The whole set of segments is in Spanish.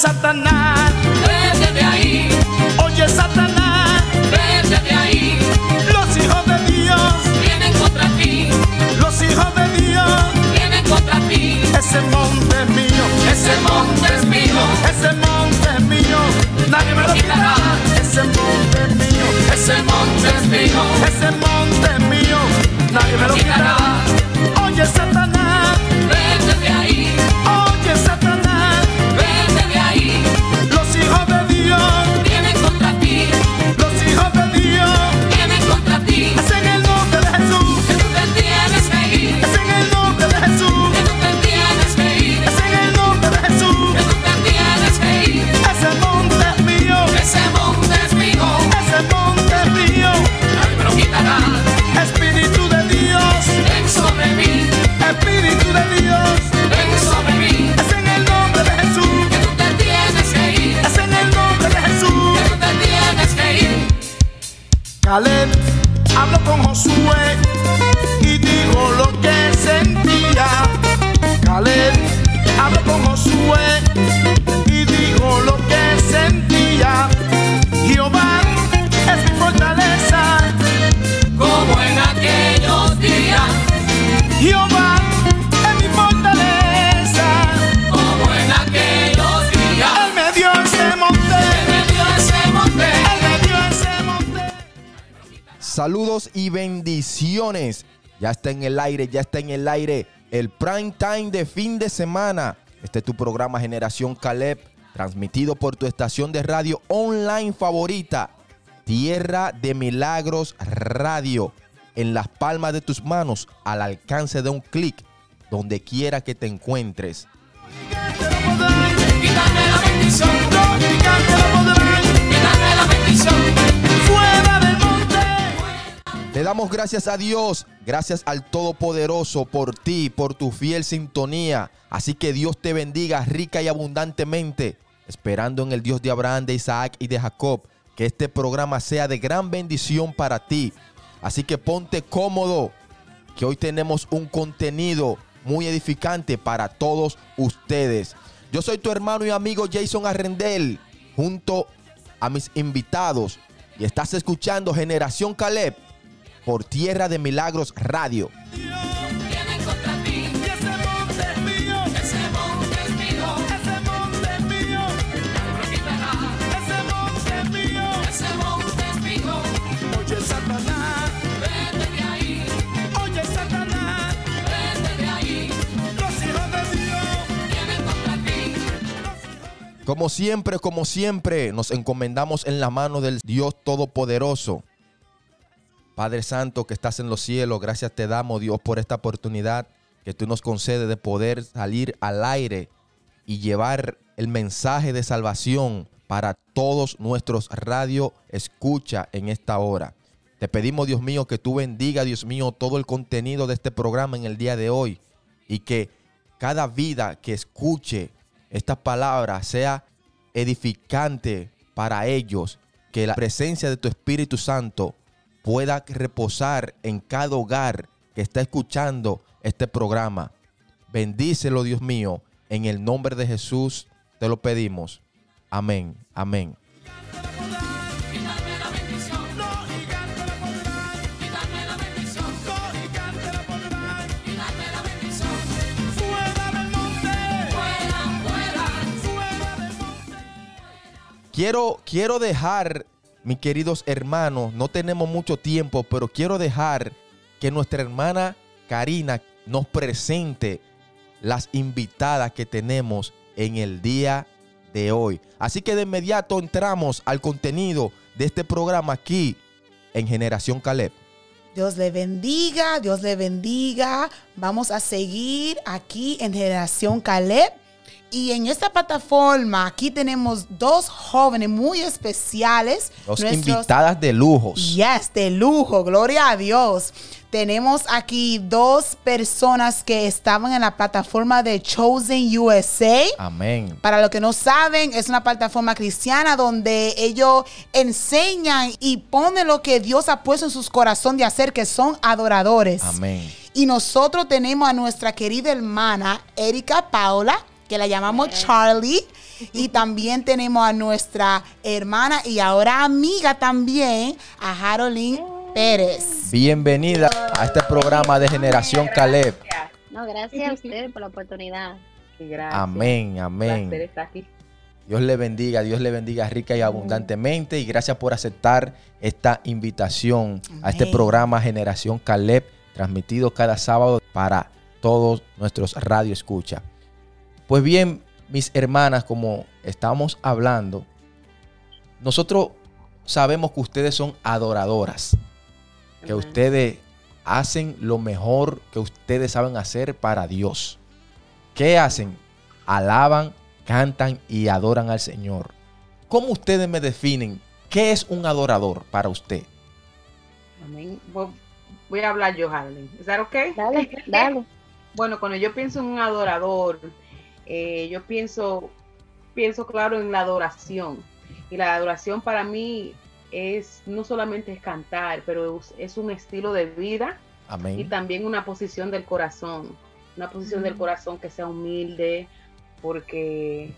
Satanás, vete de ahí, oye Satanás, vete de ahí, los hijos de Dios, vienen contra ti, los hijos de Dios, vienen contra ti. ese monte es mío, Ese monte es mío, ese monte es mío, nadie me lo quitará, ese monte es mío, ese monte es mío, ese monte es mío, nadie me lo quitará. Oye Satanás, Caleb habló con Josué y dijo lo que sentía. Caleb habló con Josué y dijo lo que sentía. Jehová es mi fortaleza, Como en aquellos días, Jehová Saludos y bendiciones. Ya está en el aire, ya está en el aire el prime time de fin de semana. Este es tu programa Generación Caleb, transmitido por tu estación de radio online favorita, Tierra de Milagros Radio, en las palmas de tus manos, al alcance de un clic, donde quiera que te encuentres. Le damos gracias a Dios, gracias al Todopoderoso por ti, por tu fiel sintonía. Así que Dios te bendiga rica y abundantemente, esperando en el Dios de Abraham, de Isaac y de Jacob, que este programa sea de gran bendición para ti. Así que ponte cómodo, que hoy tenemos un contenido muy edificante para todos ustedes. Yo soy tu hermano y amigo Jason Arrendel, junto a mis invitados, y estás escuchando Generación Caleb por Tierra de Milagros Radio. Vienen contra ti, Y ese monte es mío, ese monte es mío, ese monte es mío, nadie me lo quitará. ese monte es mío. Ese monte es mío, Oye Satanás, vete de ahí, oye Satanás, vete de ahí, los hijos de Dios, vienen contra ti. Como siempre, como siempre, nos encomendamos en la mano del Dios Todopoderoso. Padre Santo que estás en los cielos, gracias te damos Dios por esta oportunidad que tú nos concedes de poder salir al aire y llevar el mensaje de salvación para todos nuestros radio escucha en esta hora. Te pedimos, Dios mío, que tú bendiga, Dios mío, todo el contenido de este programa en el día de hoy y que cada vida que escuche estas palabras sea edificante para ellos, que la presencia de tu Espíritu Santo pueda reposar en cada hogar que está escuchando este programa. Bendícelo, Dios mío, en el nombre de Jesús te lo pedimos. Amén, amén. Quiero, quiero dejar, mis queridos hermanos, no tenemos mucho tiempo, pero quiero dejar que nuestra hermana Karina nos presente las invitadas que tenemos en el día de hoy. Así que de inmediato entramos al contenido de este programa aquí en Generación Caleb. Dios le bendiga, Dios le bendiga. Vamos a seguir aquí en Generación Caleb. Y en esta plataforma aquí tenemos dos jóvenes muy especiales. Dos Nuestros- invitadas de lujos. Yes, de lujo, gloria a Dios. Tenemos aquí dos personas que estaban en la plataforma de Chosen USA. Amén. Para los que no saben, es una plataforma cristiana donde ellos enseñan y ponen lo que Dios ha puesto en sus corazones de hacer, que son adoradores. Amén. Y nosotros tenemos a nuestra querida hermana Erika Paula, que la llamamos Charlie. Y también tenemos a nuestra hermana y ahora amiga también, a Harolyn Pérez. Bienvenida a este programa de Generación Caleb. No, gracias a ustedes por la oportunidad. Gracias. Amén, amén. estar aquí. Dios le bendiga, Dios le bendiga rica y abundantemente y gracias por aceptar esta invitación a este programa Generación Caleb, transmitido cada sábado para todos nuestros radio escucha. Pues bien, mis hermanas, como estamos hablando, nosotros sabemos que ustedes son adoradoras, que Amén. ustedes hacen lo mejor que ustedes saben hacer para Dios. ¿Qué hacen? Alaban, cantan y adoran al Señor. ¿Cómo ustedes me definen qué es un adorador para usted? Amén. Voy- a hablar yo, Harley. ¿Es okay? Dale, dale. Bueno, cuando yo pienso en un adorador, eh, yo pienso, pienso claro en la adoración. Y la adoración para mí es no solamente es cantar, pero es, es un estilo de vida y también una posición del corazón. Una posición del corazón que sea humilde, porque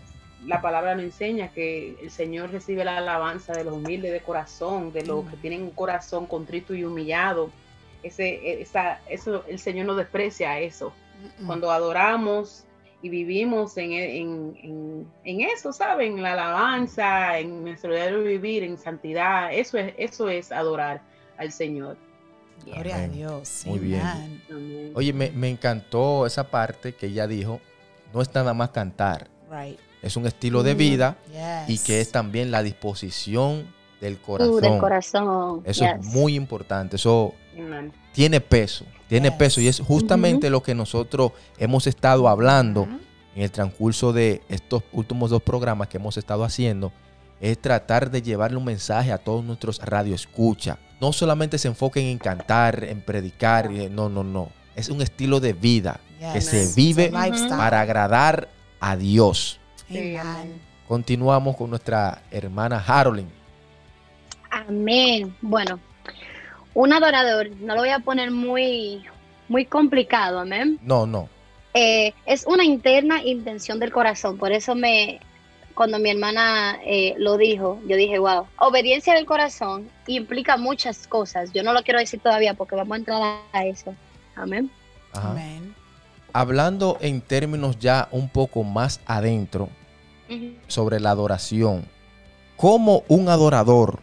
la palabra nos enseña que el Señor recibe la alabanza de los humildes de corazón, de los que tienen un corazón contrito y humillado. Ese, esa, eso, el Señor no desprecia eso. Cuando adoramos y vivimos en, en, en, en eso, ¿saben? En la alabanza, en nuestro diario vivir, en santidad, eso es, eso es adorar al Señor. Gloria a. Dios. Muy bien. Amén. Oye, me, me encantó esa parte que ella dijo, no es nada más cantar, Right. es un estilo de vida y Yes. que es también la disposición del corazón. del corazón. Eso es muy importante, eso tiene peso, tiene Yes. peso y es justamente lo que nosotros hemos estado hablando en el transcurso de estos últimos dos programas que hemos estado haciendo, es tratar de llevarle un mensaje a todos nuestros radioescucha. No solamente se enfoquen en cantar, en predicar, no, no, no. Es un estilo de vida que se vive para agradar a Dios. Amen. Continuamos con nuestra hermana Harolyn. Amén. Bueno, un adorador, no lo voy a poner muy, muy complicado, amén. No, no. Eh, es una interna intención del corazón. Por eso me, cuando mi hermana eh, lo dijo, yo dije, wow, obediencia del corazón implica muchas cosas. Yo no lo quiero decir todavía porque vamos a entrar a eso. Amén. Ajá. Amen. Hablando en términos ya un poco más adentro sobre la adoración, ¿cómo un adorador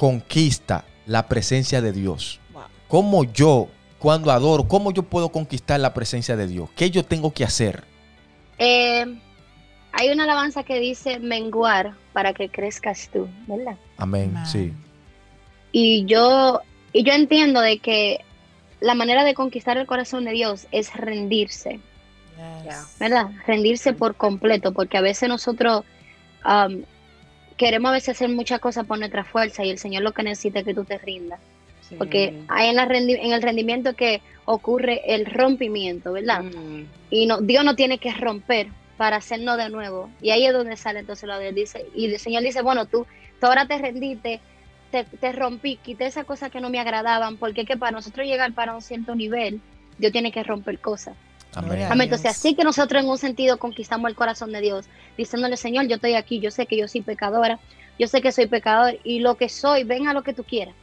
conquista la presencia de Dios? Wow. ¿Cómo yo, cuando adoro, cómo yo puedo conquistar la presencia de Dios? ¿Qué yo tengo que hacer? Eh, hay una alabanza que dice menguar para que crezcas tú, ¿verdad? Amén. Amen. Sí. Y yo, y yo entiendo de que la manera de conquistar el corazón de Dios es rendirse, Yes. ¿verdad? Rendirse por completo, porque a veces nosotros um, queremos a veces hacer muchas cosas por nuestra fuerza y el Señor lo que necesita es que tú te rindas, Sí. porque hay en, la rendi- en el rendimiento que ocurre el rompimiento, ¿verdad? Mm. Y no, Dios no tiene que romper para hacernos de nuevo. Y ahí es donde sale entonces lo de. Dice, y el Señor dice, bueno, tú, tú ahora te rendiste, te, te rompí, quité esas cosas que no me agradaban, porque que para nosotros llegar para un cierto nivel, Dios tiene que romper cosas. Amén. Entonces, así que nosotros en un sentido conquistamos el corazón de Dios, diciéndole, Señor, yo estoy aquí, yo sé que yo soy pecadora, yo sé que soy pecador, y lo que soy, ven a lo que tú quieras.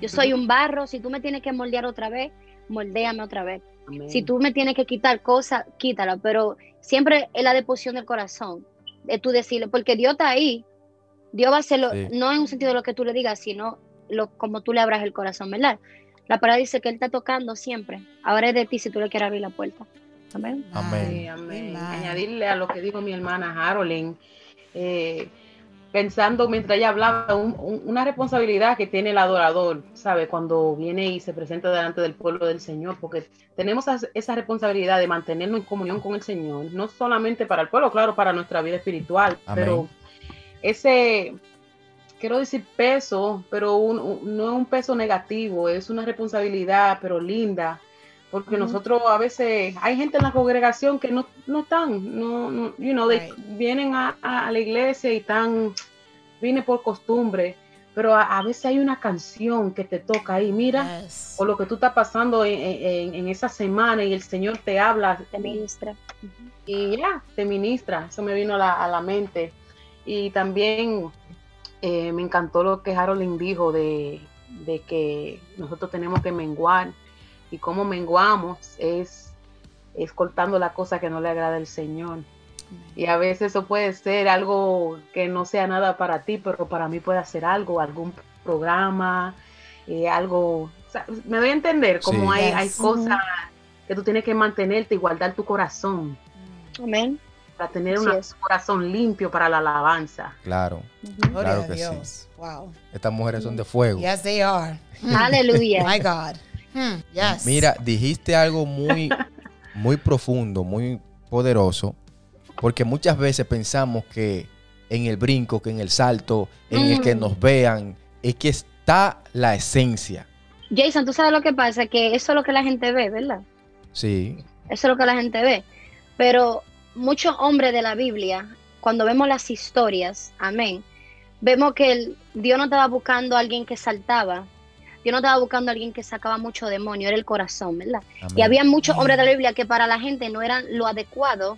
Yo soy un barro, si tú me tienes que moldear otra vez, moldéame otra vez. Amén. Si tú me tienes que quitar cosas, quítala, pero siempre es la deposición del corazón, de tú decirle, porque Dios está ahí, Dios va a hacerlo, Sí. no en un sentido de lo que tú le digas, sino lo, como tú le abras el corazón, ¿verdad? La palabra dice que Él está tocando siempre, ahora es de ti si tú le quieres abrir la puerta. Amén. Amén. Amén. Añadirle a lo que dijo mi hermana Harolyn, eh, pensando mientras ella hablaba, un- un- una responsabilidad que tiene el adorador, ¿sabe? Cuando viene y se presenta delante del pueblo del Señor, porque tenemos esa, esa responsabilidad de mantenernos en comunión con el Señor, no solamente para el pueblo, claro, para nuestra vida espiritual, Amén. pero ese, quiero decir peso, pero un- un- no es un peso negativo, es una responsabilidad, pero linda, porque nosotros a veces, hay gente en la congregación que no, no están, no, no, you know, they vienen a, a- a la iglesia y están, viene por costumbre, pero a, a veces hay una canción que te toca ahí, mira, Yes. o lo que tú estás pasando en, en- en esa semana y el Señor te habla Te ministra. y ya, te ministra, eso me vino a la, a la mente. Y también eh, me encantó lo que Harold dijo de, de que nosotros tenemos que menguar y cómo menguamos es, es cortando la cosa que no le agrada al Señor. Y a veces eso puede ser algo que no sea nada para ti, pero para mí puede ser algo, algún programa, eh, algo... o sea, me doy a entender como Sí. hay, cosas que tú tienes que mantenerte y guardar tu corazón Amén. Para tener Así una- es. un corazón limpio para la alabanza. Claro, Gloria Claro a que sí. Dios. Wow. estas mujeres son de fuego. Yes, they are. Aleluya. My God. Hmm, Yes. Mira, dijiste algo muy, muy profundo, muy poderoso, porque muchas veces pensamos que en el brinco, que en el salto, en el que Mm. nos vean, es que está la esencia. Jason, tú sabes lo que pasa, que eso es lo que la gente ve, ¿verdad? Sí, Eso es lo que la gente ve. Pero muchos hombres de la Biblia, cuando vemos las historias, amén, vemos que el- Dios no estaba buscando a alguien que saltaba. Dios no estaba buscando a alguien que sacaba mucho demonio, era el corazón, ¿verdad? amén. Y había muchos hombres de la Biblia que para la gente no eran lo adecuado,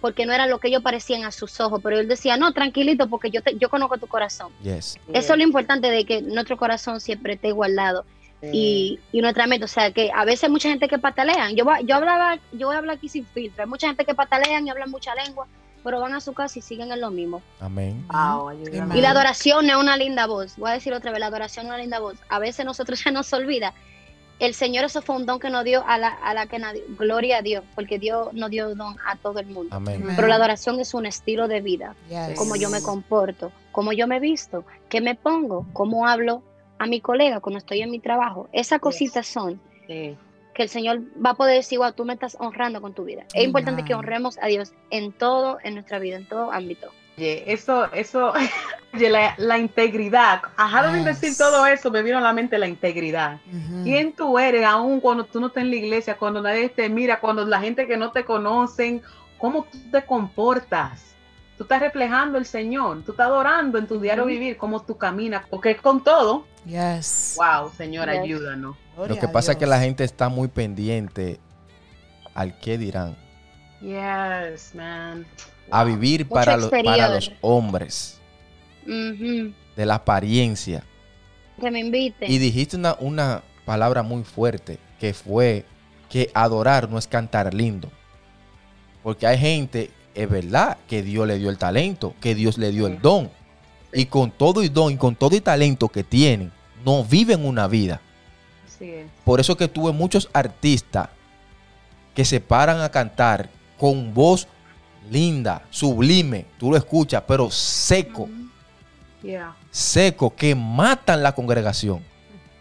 porque no eran lo que ellos parecían a sus ojos. Pero él decía, no, tranquilito, porque yo, te- yo conozco tu corazón. Yes. Eso es lo importante de que nuestro corazón siempre esté guardado y, y nuestra mente. O sea, que a veces hay mucha gente que patalean. Yo, voy- yo hablaba, yo voy a hablar aquí sin filtro. Hay mucha gente que patalean y hablan mucha lengua, pero van a su casa y siguen en lo mismo. Amén. Wow, ayúdame. Amén. Y la adoración es una linda voz. Voy a decir otra vez, la adoración es una linda voz. A veces nosotros se nos olvida. El Señor eso fue un don que nos dio a la, a la que nadie, gloria a Dios, porque Dios nos dio don a todo el mundo. Amén. Pero la adoración es un estilo de vida Yes. cómo yo me comporto, cómo yo me visto, qué me pongo, cómo hablo a mi colega cuando estoy en mi trabajo. Esas cositas son Sí. que el Señor va a poder decir, wow, tú me estás honrando con tu vida. Es importante que honremos a Dios en todo, en nuestra vida, en todo ámbito. Oye, eso, eso, oye, la, la integridad. A Harold Yes. decir todo eso, me vino a la mente la integridad. Ujú. ¿Quién tú eres, aún cuando tú no estás en la iglesia, cuando nadie te mira, cuando la gente que no te conocen, cómo tú te comportas? Tú estás reflejando el Señor, tú estás adorando en tu diario vivir, cómo tú caminas, porque es con todo. Yes. Wow, Señor, Yes. ayúdanos. Gloria Lo que pasa es que la gente está muy pendiente al qué dirán, Yes, man. a vivir para, los- para exterior. los hombres, de la apariencia. Que me invite. Y dijiste una, una palabra muy fuerte, que fue que adorar no es cantar lindo. Porque hay gente, es verdad, que Dios le dio el talento, que Dios le dio el don. Y con todo y don y con todo y talento que tienen, no viven una vida. Así es. Por eso que tuve muchos artistas que se paran a cantar con voz linda, sublime, tú lo escuchas, pero seco, Yeah. seco, que matan la congregación.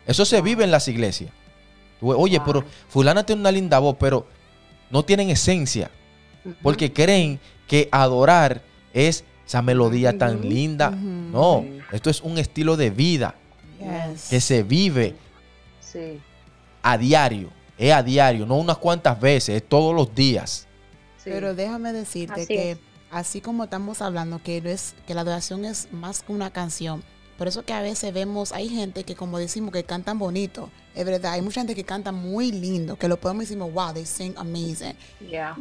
Eso se vive en las iglesias. Tú, Oye, Wow. pero fulana tiene una linda voz, pero no tienen esencia, porque creen que adorar es esa melodía tan linda. No, esto es un estilo de vida Yes. que se vive Sí, a diario, es a diario, no unas cuantas veces, es todos los días. sí. Pero déjame decirte Así que es. así como estamos hablando que no es que la adoración es más que una canción. Por eso que a veces vemos, hay gente que como decimos que cantan bonito. Es verdad, hay mucha gente que canta muy lindo, que lo podemos decir, wow, they sing amazing. Yeah.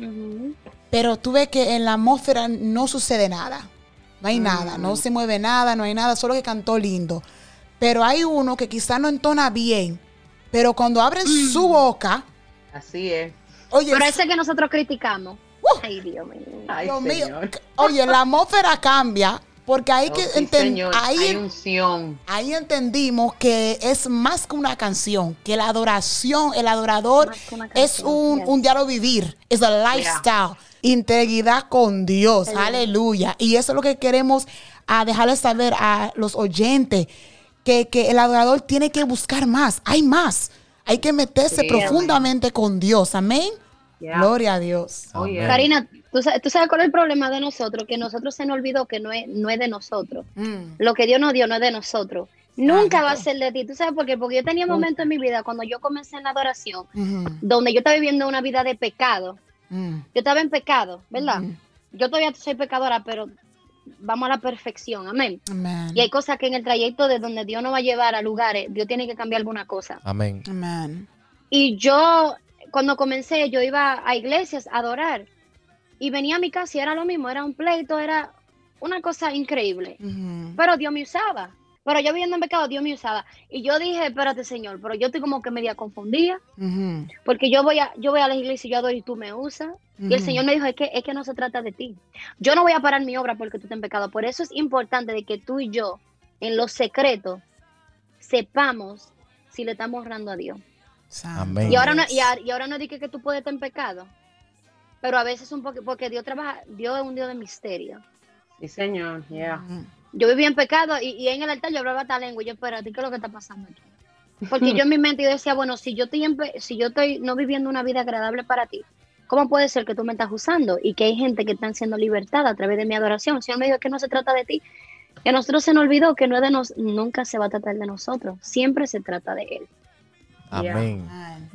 Pero tú ves que en la atmósfera no sucede nada. No hay Mm. nada, no se mueve nada, no hay nada, solo que cantó lindo. Pero hay uno que quizá no entona bien, pero cuando abren su boca, Así es. oye, Pero ese que nosotros criticamos. Uh. Ay, Dios mío. Ay, Dios mío, Señor. oye, la atmósfera cambia porque hay Oh, que sí, Señor. ahí, Hay unción. ahí entendimos que es más que una canción, que la adoración, el adorador es un, yes. un diario vivir, es a lifestyle, integridad con Dios, Aleluya. aleluya. Y eso es lo que queremos a dejarles saber a los oyentes, que, que el adorador tiene que buscar más, hay más, hay que meterse Sí, profundamente con Dios, amén. Yeah. Gloria a Dios. Oh, yeah. Karina, ¿tú sabes, tú sabes cuál es el problema de nosotros? Que nosotros se nos olvidó que no es, no es de nosotros. Mm. Lo que Dios nos dio no es de nosotros. Nunca va a ser de ti. ¿Tú sabes por qué? Porque yo tenía momentos en mi vida cuando yo comencé en la adoración, donde yo estaba viviendo una vida de pecado. mm, Yo estaba en pecado, ¿verdad? Yo todavía soy pecadora, pero vamos a la perfección, amén. Amén. Y hay cosas que en el trayecto de donde Dios nos va a llevar a lugares, Dios tiene que cambiar alguna cosa. Amén. Amén. Y yo, cuando comencé, yo iba a iglesias a adorar. Y venía a mi casa y era lo mismo, era un pleito, era una cosa increíble. Pero Dios me usaba. Pero yo viviendo en pecado, Dios me usaba. Y yo dije, espérate, Señor, pero yo estoy como que media confundida. Porque yo voy a, yo voy a la iglesia y yo adoro y tú me usas. Y el. Señor me dijo, es que, es que no se trata de ti. Yo no voy a parar mi obra porque tú estás en pecado. Por eso es importante de que tú y yo, en los secretos, sepamos si le estamos honrando a Dios. Amén. Y ahora no, y, a- y ahora no dije que tú puedes estar en pecado. Pero a veces un poco, porque Dios trabaja, Dios es un Dios de misterio. Sí, señor, yeah. Ujú. Yo vivía en pecado y, y en el altar yo hablaba esta lengua. Y yo, espérate, ¿qué es lo que está pasando aquí? Porque yo en mi mente yo decía, bueno, si yo estoy en si yo estoy no viviendo una vida agradable para ti, ¿cómo puede ser que tú me estás usando? Y que hay gente que están siendo libertada a través de mi adoración. El Señor me dijo que no se trata de ti. Que a nosotros se nos olvidó que no es de nos, nunca se va a tratar de nosotros. Siempre se trata de Él. Amén.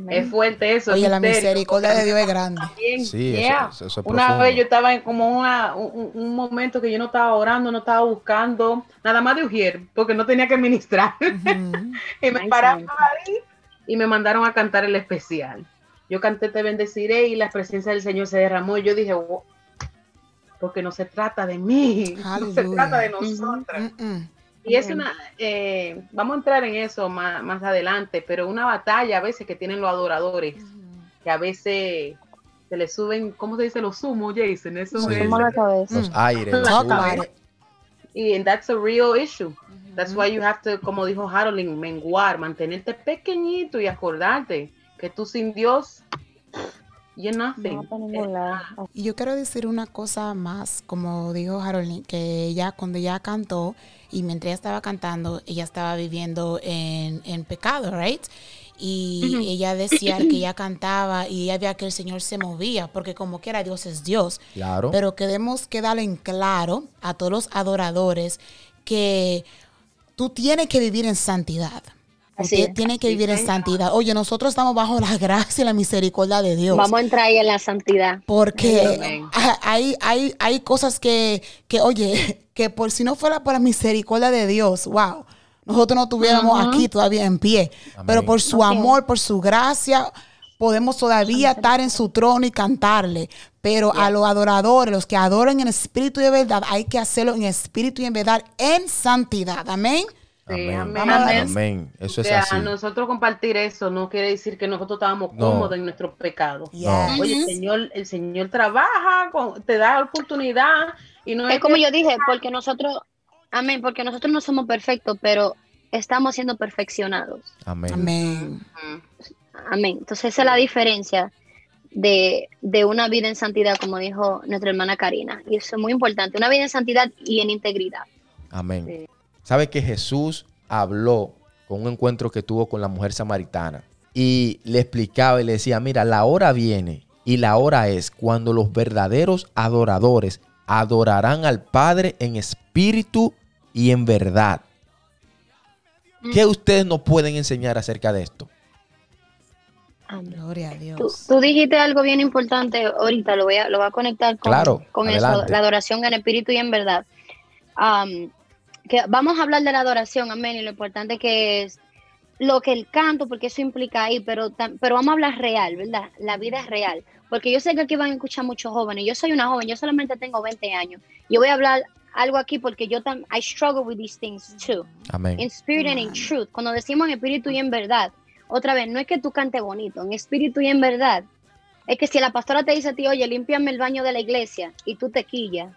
Es fuerte eso. Oye, la misericordia de Dios es grande. Sí, eso- yeah. eso- eso es Una profundo. vez yo estaba en como una- un, un momento que yo no estaba orando, no estaba buscando nada más de Ujier, porque no tenía que ministrar. Y me pararon ahí y me mandaron a cantar el especial. Yo canté Te bendeciré y la presencia del Señor se derramó y yo dije, "Wow", porque no se trata de mí, no se trata de nosotras. Mm-mm. Y es una, eh, vamos a entrar en eso más, más adelante, pero una batalla a veces que tienen los adoradores, que a veces se le suben, ¿cómo se dice? Los sumos, Jason. Eso Sí. es. Los Mm. aires. los y and that's a real issue. That's why you have to, como dijo Harold, menguar, mantenerte pequeñito y acordarte que tú sin Dios, you're nothing. No, yo quiero decir una cosa más, como dijo Harold, que ella cuando ella cantó y mientras ella estaba cantando, ella estaba viviendo en, en pecado, right? Y ella decía que ella cantaba y ella veía que el Señor se movía, porque como quiera Dios es Dios. Claro. Pero queremos quedar en claro a todos los adoradores que tú tienes que vivir en santidad. Así Usted es. tiene que vivir en santidad. Oye, nosotros estamos bajo la gracia y la misericordia de Dios. Vamos a entrar ahí en la santidad. Porque Amén. ha- hay, hay, hay cosas que, que, oye, que por si no fuera por la misericordia de Dios, wow, nosotros no estuviéramos Ujú. aquí todavía en pie. Amén. Pero por su amor, por su gracia, podemos todavía estar en su trono y cantarle. Pero a los adoradores, los que adoran en espíritu y en verdad, hay que hacerlo en espíritu y en verdad, en santidad. Amén. Sí, Amén. amén. Amén. Amén. Eso es O sea, así. nosotros compartir eso no quiere decir que nosotros estábamos No. cómodos en nuestro pecado. Yes. Oye, el Señor, el Señor trabaja, con- te da oportunidad y no es, Es como que- yo dije, porque nosotros, amén, porque nosotros no somos perfectos, pero estamos siendo perfeccionados. Amén. Amén. Amén. Entonces esa es la diferencia de, de una vida en santidad, como dijo nuestra hermana Karina. Y eso es muy importante, una vida en santidad y en integridad. Amén. Sí. ¿Sabe que Jesús habló con un encuentro que tuvo con la mujer samaritana? Y le explicaba y le decía, mira, la hora viene y la hora es cuando los verdaderos adoradores adorarán al Padre en espíritu y en verdad. ¿Qué ustedes nos pueden enseñar acerca de esto? Gloria a Tú, Dios. tú dijiste algo bien importante ahorita, lo voy a, lo voy a conectar con, Claro, con eso, la adoración en espíritu y en verdad. Am, que vamos a hablar de la adoración, amén, y lo importante que es lo que el canto, porque eso implica ahí, pero, pero vamos a hablar real, ¿verdad? La vida es real. Porque yo sé que aquí van a escuchar muchos jóvenes. Yo soy una joven, yo solamente tengo 20 años. Yo voy a hablar algo aquí porque yo también, I struggle with these things too. Amén. In spirit and in truth. Cuando decimos en espíritu y en verdad, otra vez, no es que tú cantes bonito, en espíritu y en verdad. Es que si la pastora te dice a ti, oye, límpiame el baño de la iglesia y tú te quillas,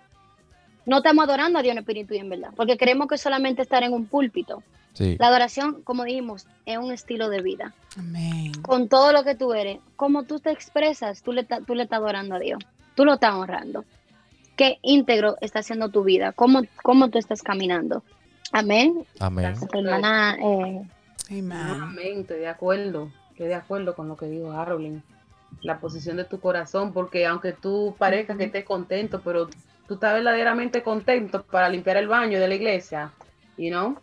no estamos adorando a Dios en espíritu y en verdad, porque creemos que solamente estar en un púlpito. Sí. La adoración, como dijimos, es un estilo de vida. Amén. Con todo lo que tú eres, como tú te expresas, tú le, tú le estás adorando a Dios. Tú lo estás honrando. Qué íntegro está haciendo tu vida, cómo, cómo tú estás caminando. Amén. Amén. Hermana eh, Amén. Estoy de acuerdo, estoy de acuerdo con lo que dijo Harolyn. La posición de tu corazón, porque aunque tú parezcas que estés contento, pero tú estás verdaderamente contento para limpiar el baño de la iglesia, you know?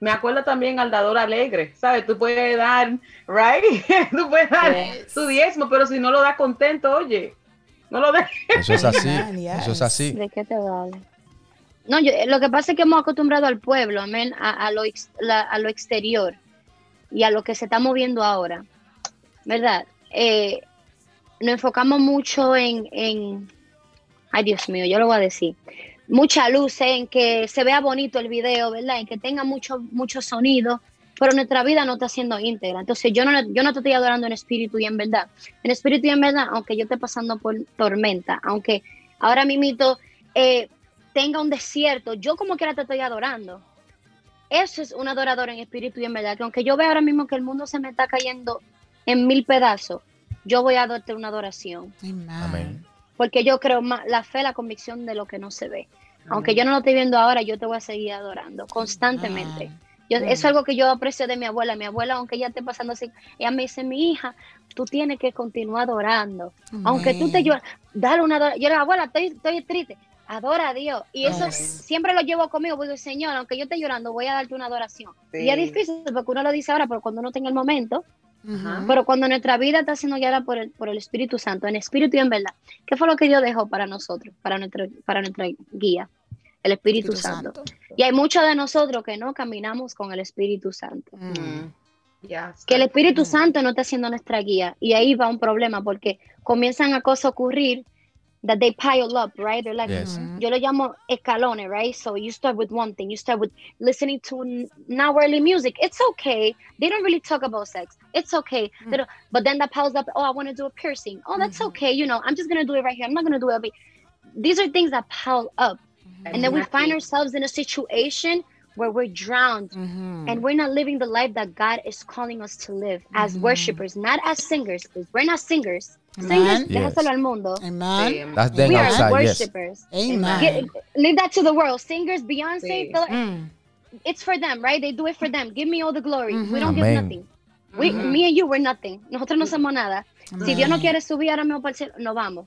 Me acuerdo también al dador alegre, ¿sabes? Tú puedes dar, right? tú puedes dar Yes. tu diezmo, pero si no lo das contento, oye, no lo des. Eso es así. Yes. Eso es así. ¿De qué te vale? No, yo, lo que pasa es que hemos acostumbrado al pueblo, amén, a, a lo, ex- la- a lo exterior y a lo que se está moviendo ahora, ¿verdad? Eh, nos enfocamos mucho en, en, ay Dios mío, yo lo voy a decir, mucha luz, ¿eh? en que se vea bonito el video, ¿verdad? En que tenga mucho, mucho sonido, pero nuestra vida no está siendo íntegra. Entonces yo no, yo no te estoy adorando en espíritu y en verdad. En espíritu y en verdad, aunque yo esté pasando por tormenta, aunque ahora mismo eh, tenga un desierto, yo como quiera te estoy adorando. Eso es un adorador en espíritu y en verdad, que aunque yo vea ahora mismo que el mundo se me está cayendo en mil pedazos, yo voy a darte una adoración. Amén. Porque yo creo más la fe, la convicción de lo que no se ve. Aunque yo no lo estoy viendo ahora, yo te voy a seguir adorando constantemente. Amen. Yo, Eso es algo que yo aprecio de mi abuela. Mi abuela, aunque ella esté pasando así, ella me dice, mi hija, tú tienes que continuar adorando. Aunque tú te lloras, dale una adoración. Yo le digo, abuela, estoy, estoy triste. Adora a Dios. Y eso siempre lo llevo conmigo. Porque, Señor, aunque yo esté llorando, voy a darte una adoración. Sí. Y es difícil porque uno lo dice ahora, pero cuando uno tenga el momento. Pero cuando nuestra vida está siendo guiada por el, por el Espíritu Santo, en espíritu y en verdad, ¿qué fue lo que Dios dejó para nosotros, para, nuestro, para nuestra guía? El Espíritu, Santo. Y hay muchos de nosotros que no caminamos con el Espíritu Santo. Mm. Que el. Espíritu Mm. Santo no está siendo nuestra guía. Y ahí va un problema porque comienzan a cosas a ocurrir that they pile up, right? They're like, Yes. Ujú. yo lo llamo escalones, right? So you start with one thing. You start with listening to n- now worldly music. It's okay. They don't really talk about sex. It's okay. Mm. They don't- but then that piles up. Oh, I want to do a piercing. Oh, that's Mhm. okay. You know, I'm just gonna do it right here. I'm not gonna do it. These are things that pile up, mm-hmm. and then we find ourselves in a situation where we're drowned Ujú. and we're not living the life that God is calling us to live as Mhm. worshipers, not as singers, we're not singers. Amen. Singers, Yes. déjaselo al mundo. Amen. That's them We are yes. worshipers. Amen. Get- leave that to the world. Singers, Beyonce, Sí. Mm. it's for them, right? They do it for them. Give me all the glory. We don't Amén. give nothing. We, Ujú. Me and you, we're nothing. Nosotros no somos nada. Si Dios no quiere subir ahora mismo para el cielo, no vamos.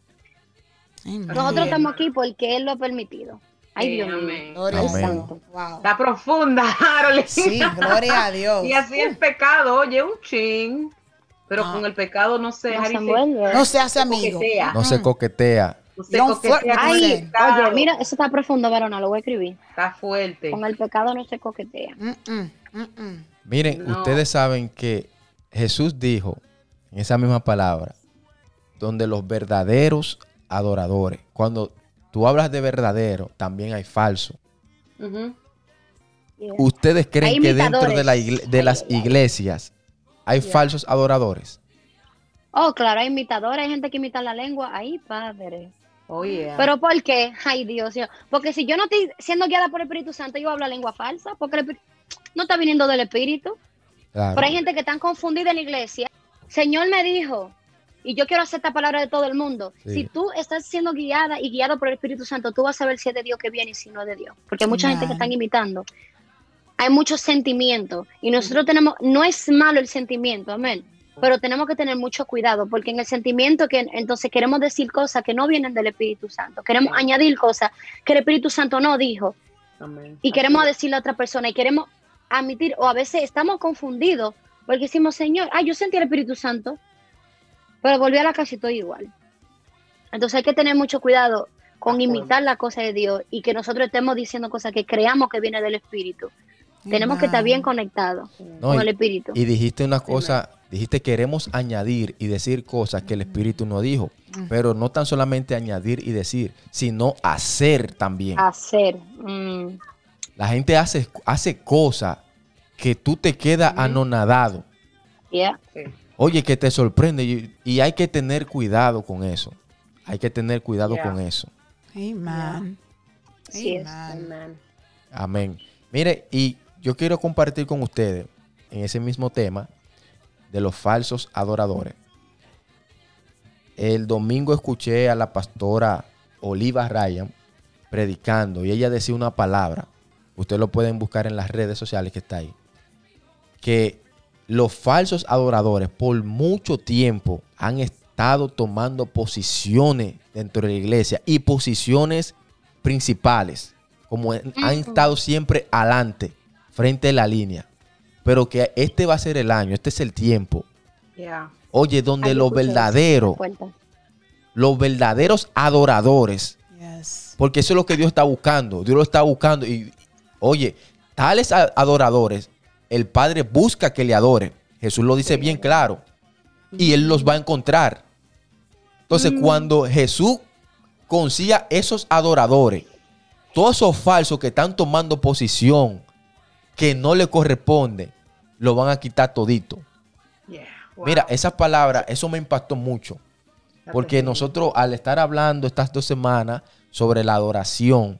Amen. Nosotros estamos aquí porque Él lo ha permitido. Ay, Sí, Dios mío. Gloria a santo. Wow. Está profunda, Harold. Sí, gloria a Dios. Y así el pecado, oye, un chin. Pero Ah. con el pecado no se No se se hace amigo. coquetea. No se coquetea. No se Don't coquetea Ay, oye, mira, eso está profundo, varona, lo voy a escribir. Está fuerte. Con el pecado no se coquetea. Mm, mm, mm, mm. Miren, No. ustedes saben que Jesús dijo en esa misma palabra, donde los verdaderos adoradores, cuando tú hablas de verdadero, también hay falso. Yeah. ¿Ustedes creen Hay que dentro de, la de las iglesias hay Yeah. falsos adoradores? Oh, claro, hay imitadores, hay gente que imita la lengua. Ay, padre. Oh, yeah. Pero ¿por qué? Ay, Dios mío. Porque si yo no estoy siendo guiada por el Espíritu Santo, yo hablo lengua falsa, porque el Espíritu- no está viniendo del Espíritu. Claro. Pero hay gente que está confundida en la iglesia. Señor me dijo, y yo quiero hacer esta palabra de todo el mundo. Sí. Si tú estás siendo guiada y guiado por el Espíritu Santo, tú vas a saber si es de Dios que viene y si no es de Dios. Porque hay mucha gente que Amen. están imitando. Hay muchos sentimientos. Y nosotros tenemos, no es malo el sentimiento, amén. Pero tenemos que tener mucho cuidado, porque en el sentimiento que entonces queremos decir cosas que no vienen del Espíritu Santo. Queremos añadir cosas que el Espíritu Santo no dijo Amén. y queremos es. decirle a otra persona y queremos admitir, o a veces estamos confundidos porque decimos, Señor, ay, yo sentí el Espíritu Santo, pero volví a la casa y estoy igual. Entonces hay que tener mucho cuidado con imitar la cosa de Dios y que nosotros estemos diciendo cosas que creamos que viene del Espíritu. Tenemos que estar bien conectados No, con y- el Espíritu. Y dijiste una cosa, dijiste queremos añadir y decir cosas que el Espíritu no dijo, pero no tan solamente añadir y decir, sino hacer también. Hacer. mm, La gente hace, hace cosas que tú te quedas anonadado. yeah. Sí. Oye, que te sorprende y, y hay que tener cuidado con eso. Hay que tener cuidado Yeah. con eso. Amén. Amén. Mire, y yo quiero compartir con ustedes en ese mismo tema de los falsos adoradores. El domingo escuché a la pastora Oliva Ryan predicando y ella decía una palabra. Ustedes lo pueden buscar en las redes sociales que está ahí. Que los falsos adoradores por mucho tiempo han estado tomando posiciones dentro de la iglesia y posiciones principales, como han estado siempre adelante, frente a la línea. Pero que este va a ser el año, este es el tiempo. Yeah. Oye, donde los verdaderos, cuenta. los verdaderos adoradores Yes. Porque eso es lo que Dios está buscando. Dios lo está buscando. Y oye, tales adoradores, el Padre busca que le adore. Jesús lo dice bien claro. Y Él los va a encontrar. Entonces, cuando Jesús consiga esos adoradores, todos esos falsos que están tomando posición que no le corresponde, lo van a quitar todito. Yeah. Wow. Mira, esas palabras, eso me impactó mucho. Porque nosotros al estar hablando estas dos semanas sobre la adoración,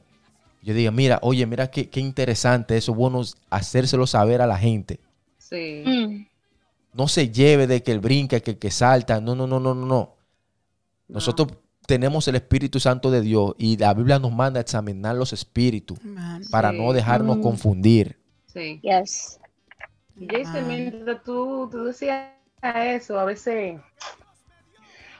yo dije, mira, oye, mira qué, qué interesante eso, bueno hacérselo saber a la gente. Sí. Mm. No se lleve de que el brinca, que el que salta, no, no, no, no, no, no. Nosotros tenemos el Espíritu Santo de Dios y la Biblia nos manda a examinar los espíritus Man. para Sí. no dejarnos Mm. confundir. Sí. Yes. Y Jason, mientras tú, tú decías eso, a veces,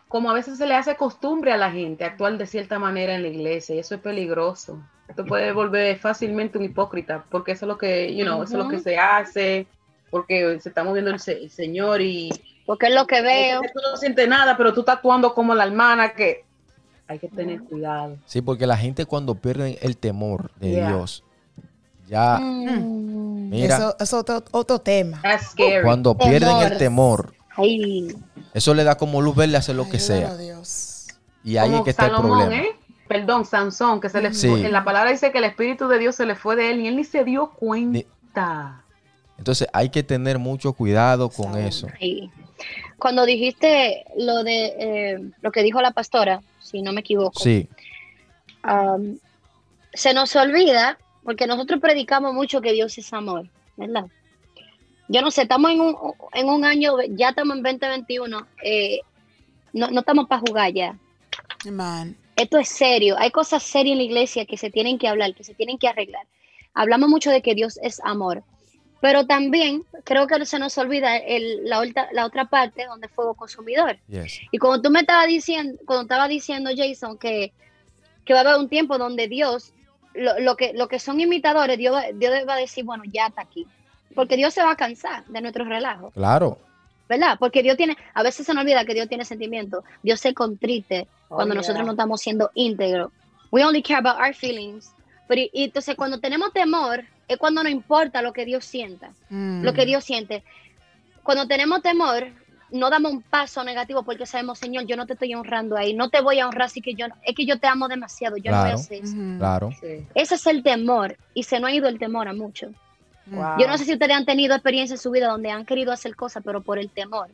como a veces se le hace costumbre a la gente actuar de cierta manera en la iglesia, y eso es peligroso. Esto puede volver fácilmente un hipócrita, porque eso es lo que, you know, eso es lo que se hace, porque se está moviendo el, se- el Señor y Porque es lo que veo. tú no sientes nada, pero tú estás actuando como la hermana que hay que tener cuidado. Sí, porque la gente cuando pierde el temor de Yeah. Dios, ya, Mm. mira, Eso es otro, otro tema. That's scary. cuando pierden el Temor. Ay. eso le da como luz verde hacer lo que sea. Dios. Y ahí Como es que está el problema. ¿eh? Perdón, Sansón, que se le Sí. fue, en la palabra dice que el Espíritu de Dios se le fue de él y él ni se dio cuenta. Entonces hay que tener mucho cuidado con eso. Sí. Cuando dijiste lo de eh, lo que dijo la pastora, si no me equivoco, Sí, um, se nos olvida, porque nosotros predicamos mucho que Dios es amor, ¿verdad? Yo no sé, estamos en un, en un año, ya estamos en 2021, eh, no, no estamos para jugar ya. Man. Esto es serio, hay cosas serias en la iglesia que se tienen que hablar, que se tienen que arreglar. Hablamos mucho de que Dios es amor, pero también creo que se nos olvida el- la, otra, la otra parte donde fuego consumidor. yes. Y cuando tú me estabas diciendo, cuando estaba diciendo Jason que, que va a haber un tiempo donde Dios, lo, lo que, lo que son imitadores, Dios, Dios va a decir, bueno, ya está aquí. Porque Dios se va a cansar de nuestros relajos, Claro. ¿verdad? Porque Dios tiene, a veces se nos olvida que Dios tiene sentimientos. Dios se contrite Oh, cuando yeah. nosotros no estamos siendo íntegros. We only care about our feelings. Pero, y, y entonces cuando tenemos temor, es cuando no importa lo que Dios sienta Mm. lo que Dios siente. Cuando tenemos temor, no damos un paso negativo porque sabemos, Señor, yo no te estoy honrando ahí, no te voy a honrar, así que yo, no- es que yo te amo demasiado, yo no voy a Claro. hacer eso. Claro. Sí. Ese es el temor y se nos ha ido el temor a muchos. Wow. Yo no sé si ustedes han tenido experiencia en su vida donde han querido hacer cosas, pero por el temor,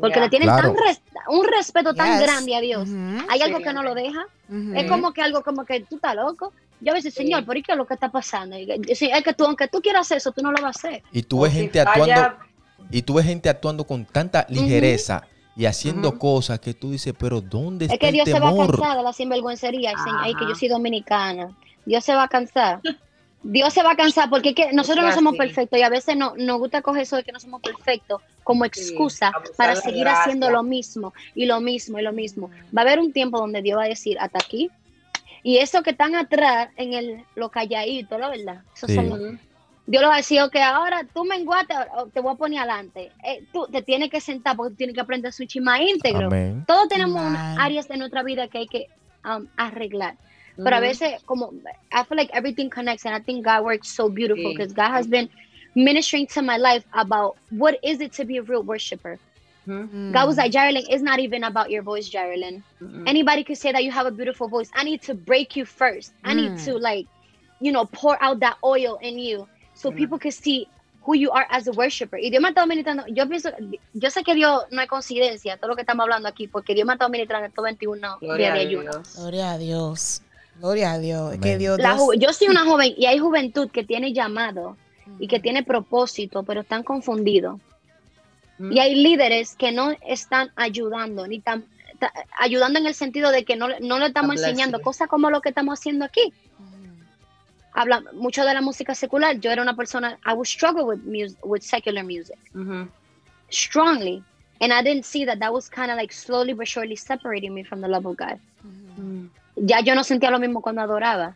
porque Yeah. le tienen Claro. tan res- un respeto tan grande a Dios. Hay Sí. algo que no lo deja. Es como que algo como que tú estás loco. Yo a veces, Sí. Señor, ¿por qué es lo que está pasando? Y, es que tú, aunque tú quieras hacer eso, tú no lo vas a hacer. Y tú O ves si gente falla, actuando, y tú ves gente actuando con tanta ligereza y haciendo cosas que tú dices, pero ¿dónde está Es que el Dios se va a temor? cansar de la sinvergüencería. Ay, que yo soy dominicana. Dios se va a cansar. Dios se va a cansar porque es que nosotros no somos perfectos y a veces no, nos gusta coger eso de que no somos perfectos como excusa para seguir gracia. haciendo lo mismo y lo mismo y lo mismo. Va a haber un tiempo donde Dios va a decir hasta aquí. Y eso que están atrás en el lo calladito, la verdad. Eso Sí. son los-. Dios lo va a decir, ok, ahora tú menguaste, o te voy a poner adelante. Eh, tú te tienes que sentar porque tú tienes que aprender su chima íntegro. Amén. Todos tenemos áreas de nuestra vida que hay que um, arreglar. Pero a veces, como, I feel like everything connects and I think God works so beautiful Sí. because God has been ministering to my life about what is it to be a real worshiper. Ujú. Mm. God was like, Geraldine, it's not even about your voice, Geraldine. Ujú. Anybody could say that you have a beautiful voice. I need to break you first. I need Mm. to like, you know, pour out that oil in you so Mm. people can see who you are as a worshiper. Y Dios me ha estado ministrando. Yo pienso, yo sé que Dios no es coincidencia, todo lo que estamos hablando aquí, porque Dios me ha estado ministrando estos 21 días de ayuno. Gloria a Dios. Gloria a Dios. Amén. que Dios, La Dios- ju- yo soy una joven y hay juventud que tiene llamado y que tiene propósito, pero están confundidos. Ujú. Y hay líderes que no están ayudando, ni tan ta- ayudando en el sentido de que no, le- no le estamos enseñando cosas como lo que estamos haciendo aquí. Habla mucho de la música secular. Yo era una persona, I would struggle with music, with secular music strongly, and I didn't see that that was kind of like slowly but surely separating me from the love of God. Ya yo no sentía lo mismo cuando adoraba.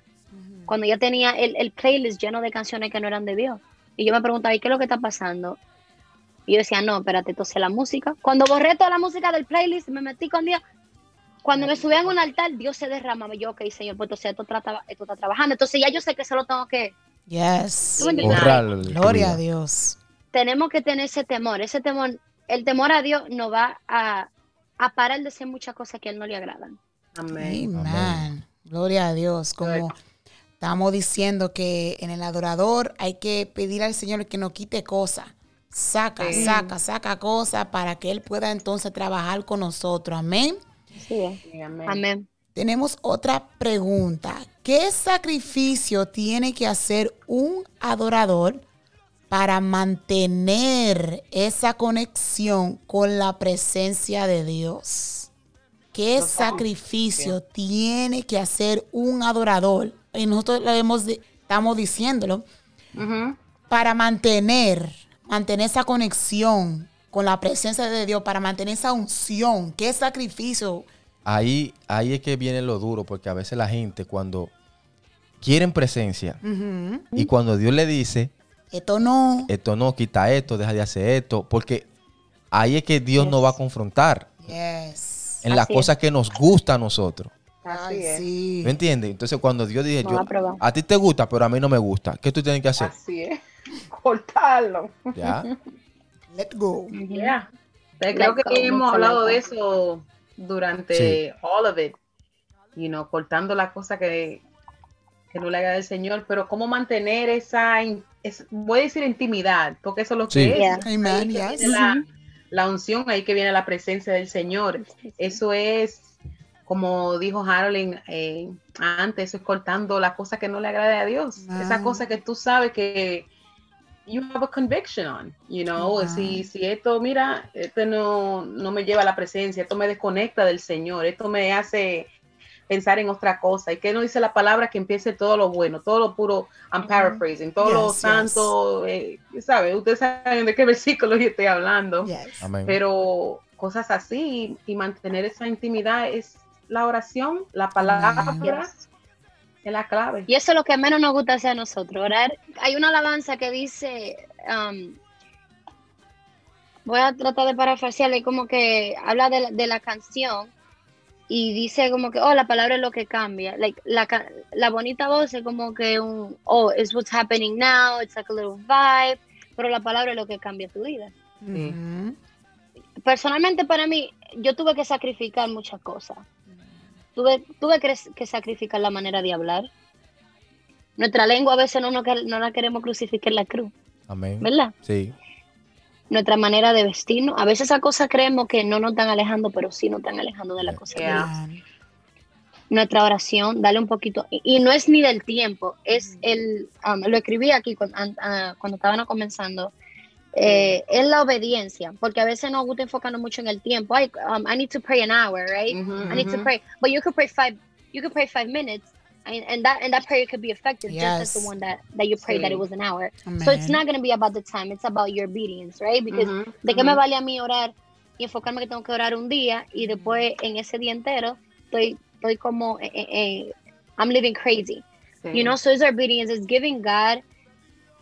cuando ya tenía el, el playlist lleno de canciones que no eran de Dios. Y yo me preguntaba, ¿y qué es lo que está pasando? Y yo decía, no, espérate, entonces la música. Cuando borré toda la música del playlist me metí con Dios, Cuando me subían a un altar, Dios se derramaba. Yo, ok, Señor, pues entonces esto, trata- esto está trabajando. Entonces ya yo sé que solo tengo que... Yes. ¿Tú me entiendes? Borrar el- Gloria a. Dios. Tenemos que tener ese temor. Ese temor, el temor a Dios nos va a, a parar de hacer muchas cosas que a Él no le agradan. Amén. Amén. Gloria a Dios. Como estamos diciendo que en el adorador hay que pedir al Señor que nos quite cosas. Saca, Sí. saca, saca cosas para que Él pueda entonces trabajar con nosotros. Amén. Sí. Sí, amén. Amén. Tenemos otra pregunta. ¿Qué sacrificio tiene que hacer un adorador para mantener esa conexión con la presencia de Dios? ¿Qué sacrificio tiene que hacer un adorador? Y nosotros lo hemos estamos diciéndolo para mantener, mantener esa conexión con la presencia de Dios, para mantener esa unción. ¿Qué sacrificio? Ahí, ahí es que viene lo duro, porque a veces la gente cuando quieren presencia y cuando Dios le dice, Esto no. esto no, quita esto, deja de hacer esto, porque ahí es que Dios nos va a confrontar Yes. En las es. cosas que nos gusta a nosotros. Así Ay, es. sí. ¿Me entiendes? Entonces cuando Dios dice, yo, a ti te gusta, pero a mí no me gusta, ¿qué tú tienes que hacer? Así es. Cortarlo. ¿Ya? Let go. Yeah. Let Creo que go, hemos hablado de eso durante Sí. all of it. You know, cortando las cosas que, que no le haga al Señor, pero cómo mantener esa, es- voy a decir intimidad, porque eso es lo que Sí. es. Yeah. Amen, que la, la unción, ahí que viene la presencia del Señor. Eso es, como dijo Harold eh, antes, eso es cortando las cosas que no le agrade a Dios. Ah. Esa cosa que tú sabes que you have a conviction on, you know, Ah. si, si esto, mira, esto no, no me lleva a la presencia, esto me desconecta del Señor, esto me hace pensar en otra cosa. ¿Y qué nos dice la palabra? Que empiece todo lo bueno, todo lo puro, I'm paraphrasing, todo lo Yes, yes. santo, eh, ¿sabe? Ustedes saben de qué versículo yo estoy hablando Yes. Pero cosas así y mantener esa intimidad es la oración, la palabra Amén. es la clave. Y eso es lo que menos nos gusta hacer a nosotros, orar. Hay una alabanza que dice, um, voy a tratar de parafrasearle, como que habla de la, de la canción y dice como que, oh, la palabra es lo que cambia. Like, la, la bonita voz es como que un, oh, it's what's happening now, it's like a little vibe, pero la palabra es lo que cambia tu vida. Personalmente para mí, yo tuve que sacrificar muchas cosas. Tuve, tuve que, que sacrificar la manera de hablar. Nuestra lengua a veces no, no, quer- no la queremos crucificar en la cruz, Amén. ¿verdad? Sí. Nuestra manera de vestirnos. A veces esas cosas creemos que no nos están alejando, pero sí nos están alejando de la cosa. de Yeah. Dios. Amen. Nuestra oración, dale un poquito. Y, y no es ni del tiempo, es el, um, lo escribí aquí cuando, ah, cuando estaban comenzando. eh, es la obediencia, porque a veces nos gusta enfocarnos mucho en el tiempo. Ay, um, I need to pray an hour, right? Ujú, I need to ujú. pray, but you could pray five. You could pray five minutes, and, and that and that prayer could be effective just as the one that that you prayed that it was an hour. So it's not going to be about the time; it's about your obedience, right? Because Ujú, de qué me ujú. vale a mí orar y enfocarme que tengo que orar un día y después en ese día entero estoy estoy como eh, eh, eh, I'm living crazy, Sí. you know. So it's our obedience, is giving God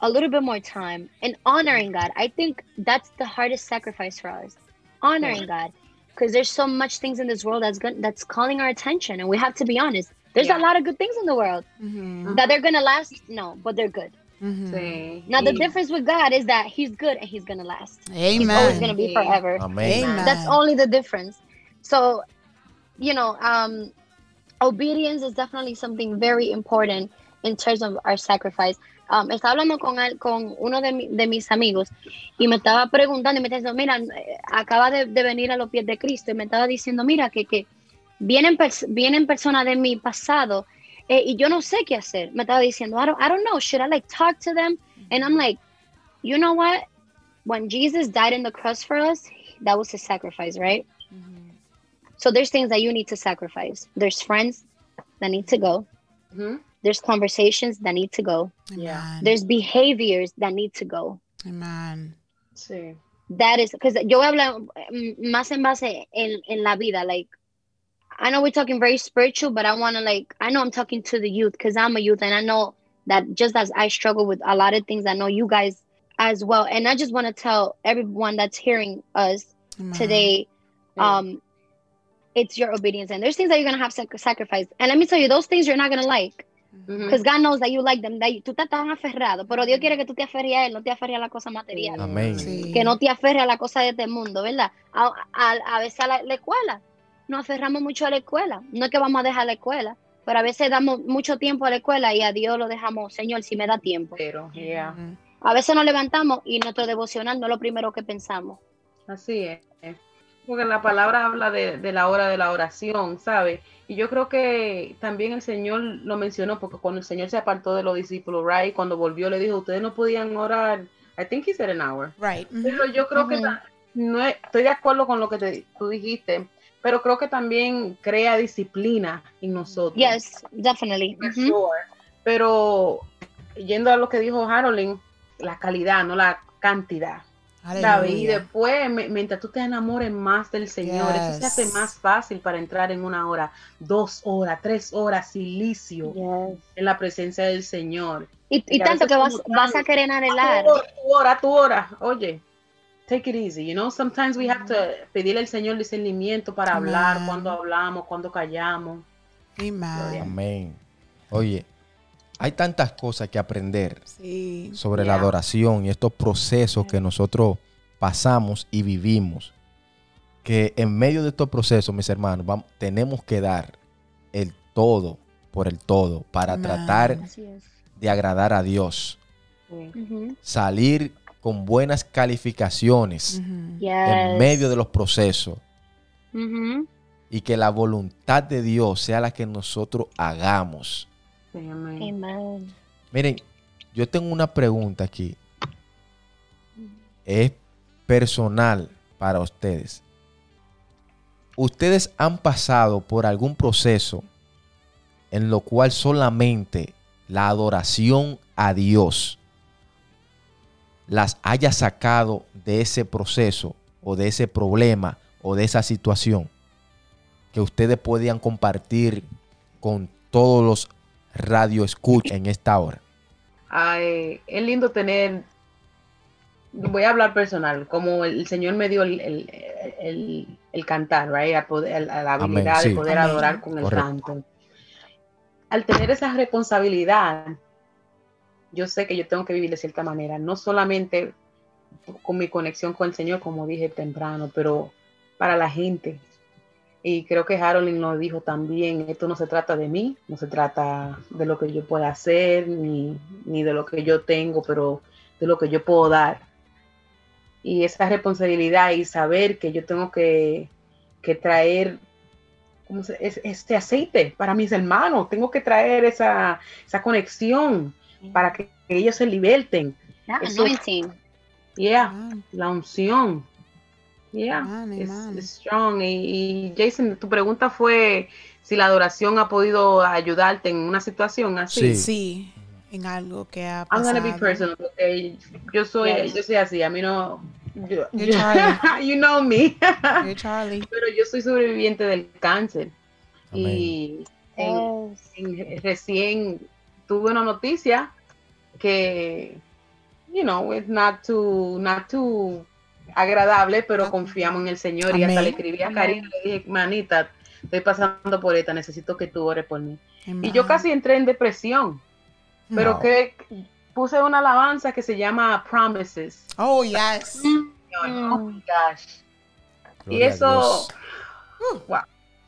a little bit more time and honoring God. I think that's the hardest sacrifice for us, honoring God, because there's so much things in this world that's good, that's calling our attention, and we have to be honest. There's Yeah. a lot of good things in the world Ujú. that they're gonna last. No, but they're good. Ujú. Sí. Now the Y- difference with God is that He's good and He's gonna last. Amen. He's always gonna be Sí. forever. Amén. Amen. That's only the difference. So, you know, um, obedience is definitely something very important in terms of our sacrifice. Um, estaba hablando con, al- con uno de, mi- de mis amigos y me estaba preguntando y me estaba diciendo, mira, acaba de, de venir a los pies de Cristo y me estaba diciendo, mira, que, que vienen, pers- vienen personas de mi pasado eh, y yo no sé qué hacer. Me estaba diciendo, I don't, I don't know, should I like talk to them? And I'm like, you know what? When Jesus died in the cross for us, that was his sacrifice, right? So there's things that you need to sacrifice. There's friends that need to go. There's conversations that need to go. There's behaviors that need to go. Amen. Sí. That is because yo voy a hablar mm, más en base en, en la vida. Like, I know we're talking very spiritual, but I want to like, I know I'm talking to the youth because I'm a youth and I know that just as I struggle with a lot of things, I know you guys as well. And I just want to tell everyone that's hearing us Amen. today Sí. um it's your obedience. And there's things that you're gonna have to sacrifice. And let me tell you, those things you're not gonna like. Ujú. Because God knows that you like them. That you- tú estás tan aferrado, pero Dios quiere que tú te aferres a Él, no te aferres a la cosa material. Amén. Sí. Que no te aferres a la cosa de este mundo, ¿verdad? A, a- a veces a la, la escuela. Nos aferramos mucho a la escuela. No es que vamos a dejar la escuela, pero a veces damos mucho tiempo a la escuela y a Dios lo dejamos, Señor, si me da tiempo. Pero, yeah. A veces nos levantamos y nuestro devocional no es lo primero que pensamos. Así es. Porque la palabra habla de, de la hora de la oración, ¿sabe? Y yo creo que también el Señor lo mencionó, porque cuando el Señor se apartó de los discípulos, right, cuando volvió le dijo, ustedes no podían orar, I think he said an hour. Right. Pero yo creo que no es- estoy de acuerdo con lo que te- tú dijiste, pero creo que también crea disciplina en nosotros. Yes, definitely. Sure. Pero yendo a lo que dijo Harold, la calidad, no la cantidad. ¿sabes? Y después, mientras tú te enamores más del Señor, eso se hace más fácil para entrar en una hora, dos horas, tres horas, silicio, Yes. en la presencia del Señor. Y, y Y a tanto que vas, a querer anhelar. Hora, tu hora, tu hora. Oye, take it easy, you know, sometimes we have to pedirle al Señor discernimiento para hablar, cuando hablamos, cuando callamos. Amen. Amén. Oye, hay tantas cosas que aprender Sí. sobre la adoración y estos procesos que nosotros pasamos y vivimos. Que en medio de estos procesos, mis hermanos, vamos, tenemos que dar el todo por el todo para tratar de agradar a Dios. Sí. Salir con buenas calificaciones. Yes. en medio de los procesos y que la voluntad de Dios sea la que nosotros hagamos. Amen. Miren, yo tengo una pregunta aquí. Es personal para ustedes. ¿Ustedes han pasado por algún proceso en lo cual solamente la adoración a Dios las haya sacado de ese proceso o de ese problema o de esa situación que ustedes podían compartir con todos los radio escucha en esta hora? Ay, es lindo tener, voy a hablar personal, como el Señor me dio el, el- el- el cantar, right? A poder- a la Amén, habilidad sí. de poder Amén. adorar con el canto. Al tener esa responsabilidad, yo sé que yo tengo que vivir de cierta manera, no solamente con mi conexión con el Señor, como dije temprano, pero para la gente. Y creo que Harold lo dijo también, esto no se trata de mí, no se trata de lo que yo pueda hacer, ni, ni de lo que yo tengo, pero de lo que yo puedo dar. Y esa responsabilidad y saber que yo tengo que, que traer ¿cómo se- es- este aceite para mis hermanos, tengo que traer esa, esa conexión para que ellos se liberten. Eso- anointing. Yeah, Amen. la unción. Yeah, amen. es strong. Y, y Jason, tu pregunta fue si la adoración ha podido ayudarte en una situación así. Sí. Sí, en algo que ha I'm pasado. gonna be personal porque yo soy, Yes. yo soy así, a mí no, yo- You're Charlie. you know me, You're Charlie. pero yo soy sobreviviente del cáncer y en- Yes. en- recién tuve una noticia que, you know, it's not too, not too agradable, pero confiamos en el Señor y hasta Amén. le escribí a Amén. Karina y le dije, manita, estoy pasando por esta, necesito que tú ores por mí. Y Amen. yo casi entré en depresión, pero Wow. que puse una alabanza que se llama Promises. Oh, yes. Oh my gosh. Y Gloria a eso Dios.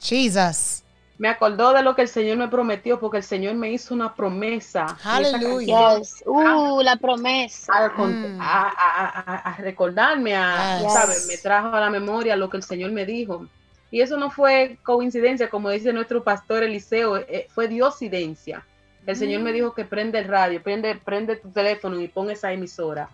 Jesus. Me acordó de lo que el Señor me prometió, porque el Señor me hizo una promesa. Y esa Aleluya. Yes. Uh, la promesa. a, Mm. a- a- a- recordarme, a, Yes. ¿sabes? Me trajo a la memoria lo que el Señor me dijo. Y eso no fue coincidencia, como dice nuestro pastor Eliseo, eh, fue diosidencia. El Señor Mm. me dijo que prende el radio, prende, prende tu teléfono y pon esa emisora.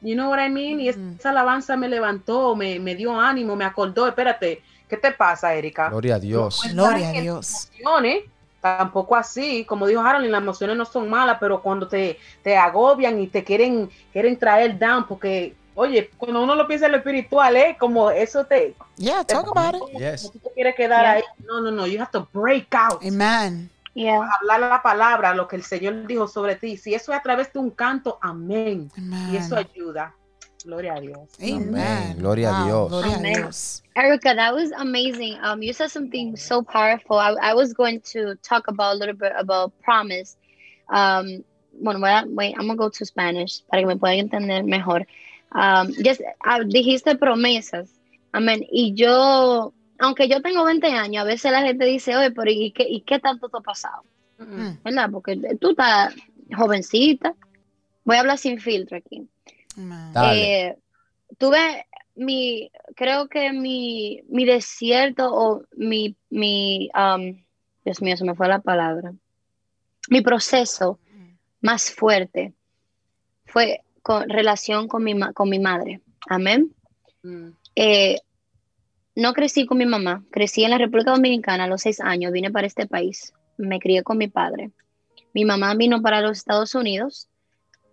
You know what I mean? Y Mm. esa alabanza me levantó, me, me dio ánimo, me acordó. Espérate, ¿qué te pasa, Erika? Gloria a Dios. No Gloria a Dios. emociones, tampoco así, como dijo Harold, las emociones no son malas, pero cuando te, te agobian y te quieren, quieren traer down, porque, oye, cuando uno lo piensa en lo espiritual, ¿eh? como eso te, Yeah, te talk about it. Yes. tú te quieres quedar Yeah. ahí. No, no, no, you have to break out. Amen. Yeah. Hablar la palabra, lo que el Señor dijo sobre ti. Si eso es a través de un canto, amén. Amen. Y eso ayuda. Gloria a Dios. Amen. Gloria a Dios. Gloria Amén. a Dios. Erica, that was amazing. Um, you said something so powerful. I, I was going to talk about a little bit about promise. Um, bueno, voy a, wait, I'm gonna go to Spanish para que me puedan entender mejor. Um, just, ah, dijiste promesas. Amén. Y yo, aunque yo tengo 20 años, a veces la gente dice, oye, pero ¿y qué, y qué tanto te ha pasado? Mm. ¿Verdad? Porque tú estás jovencita. Voy a hablar sin filtro aquí. Eh, tuve mi, creo que mi, mi desierto o mi, mi, um, Dios mío, se me fue la palabra. Mi proceso más fuerte fue con relación con mi, ma- con mi madre. Amén. Mm. Eh, no crecí con mi mamá, crecí en la República Dominicana a los seis años, vine para este país, me crié con mi padre. Mi mamá vino para los Estados Unidos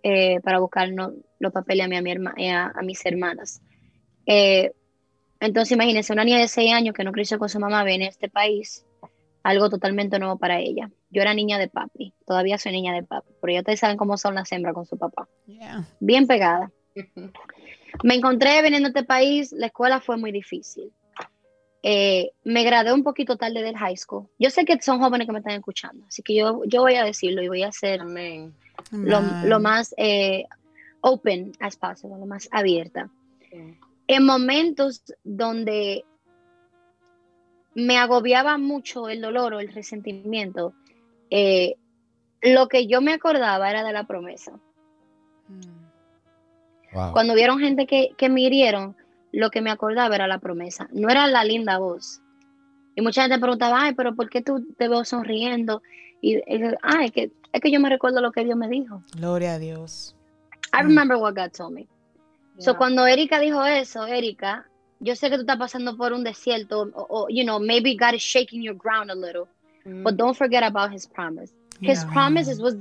eh, para buscar no- los papeles a, mí, a, mi herma- eh, a, a mis hermanas. Eh, entonces imagínense, una niña de seis años que no creció con su mamá viene a este país, algo totalmente nuevo para ella. Yo era niña de papi, todavía soy niña de papi, pero ya ustedes saben cómo son las hembras con su papá, Yeah. bien pegada. Me encontré viniendo a este país, la escuela fue muy difícil. Eh, me gradué un poquito tarde del high school. Yo sé que son jóvenes que me están escuchando, así que yo, yo voy a decirlo y voy a ser lo, lo más eh, open as possible, lo más abierta. En momentos donde me agobiaba mucho el dolor o el resentimiento, eh, lo que yo me acordaba era de la promesa. Mm. Wow. Cuando vieron gente que, que me hirieron, lo que me acordaba era la promesa, no era la linda voz. Y mucha gente preguntaba, ay, pero ¿por qué tú te veo sonriendo? Y, y ay, que, es que yo me recuerdo lo que Dios me dijo. Gloria a Dios. I Mm. remember what God told me. So cuando Erika dijo eso, Erika, yo sé que tú estás pasando por un desierto, o, o, you know, maybe God is shaking your ground a little, Mm. but don't forget about His promise. His Yeah. promises was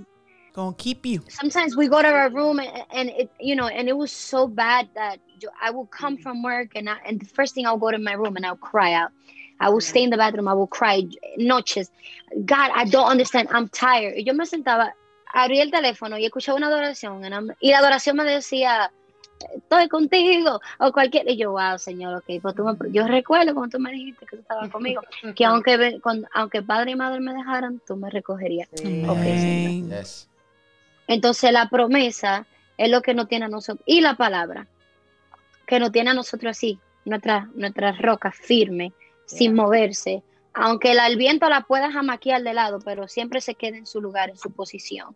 Gonna keep you. sometimes we go to our room and, and it, you know, and it was so bad that I would come from work and I, and the first thing I'll go to my room and I'll cry out. I will stay in the bathroom, I will cry noches. God, I don't understand. I'm tired. Y yo me sentaba, abrí el teléfono y escuchaba una adoración and I'm- y la adoración me decía, estoy contigo o cualquier y yo wow señor ok pues tú me- yo recuerdo cuando tú me dijiste que tú estabas conmigo que aunque cuando- aunque padre y madre me dejaran tú me recogerías Sí. Yes. Entonces la promesa es lo que nos tiene a nosotros y la palabra que nos tiene a nosotros así nuestra nuestra roca firme sin moverse aunque el, el viento la pueda jamaquear de lado pero siempre se queda en su lugar en su posición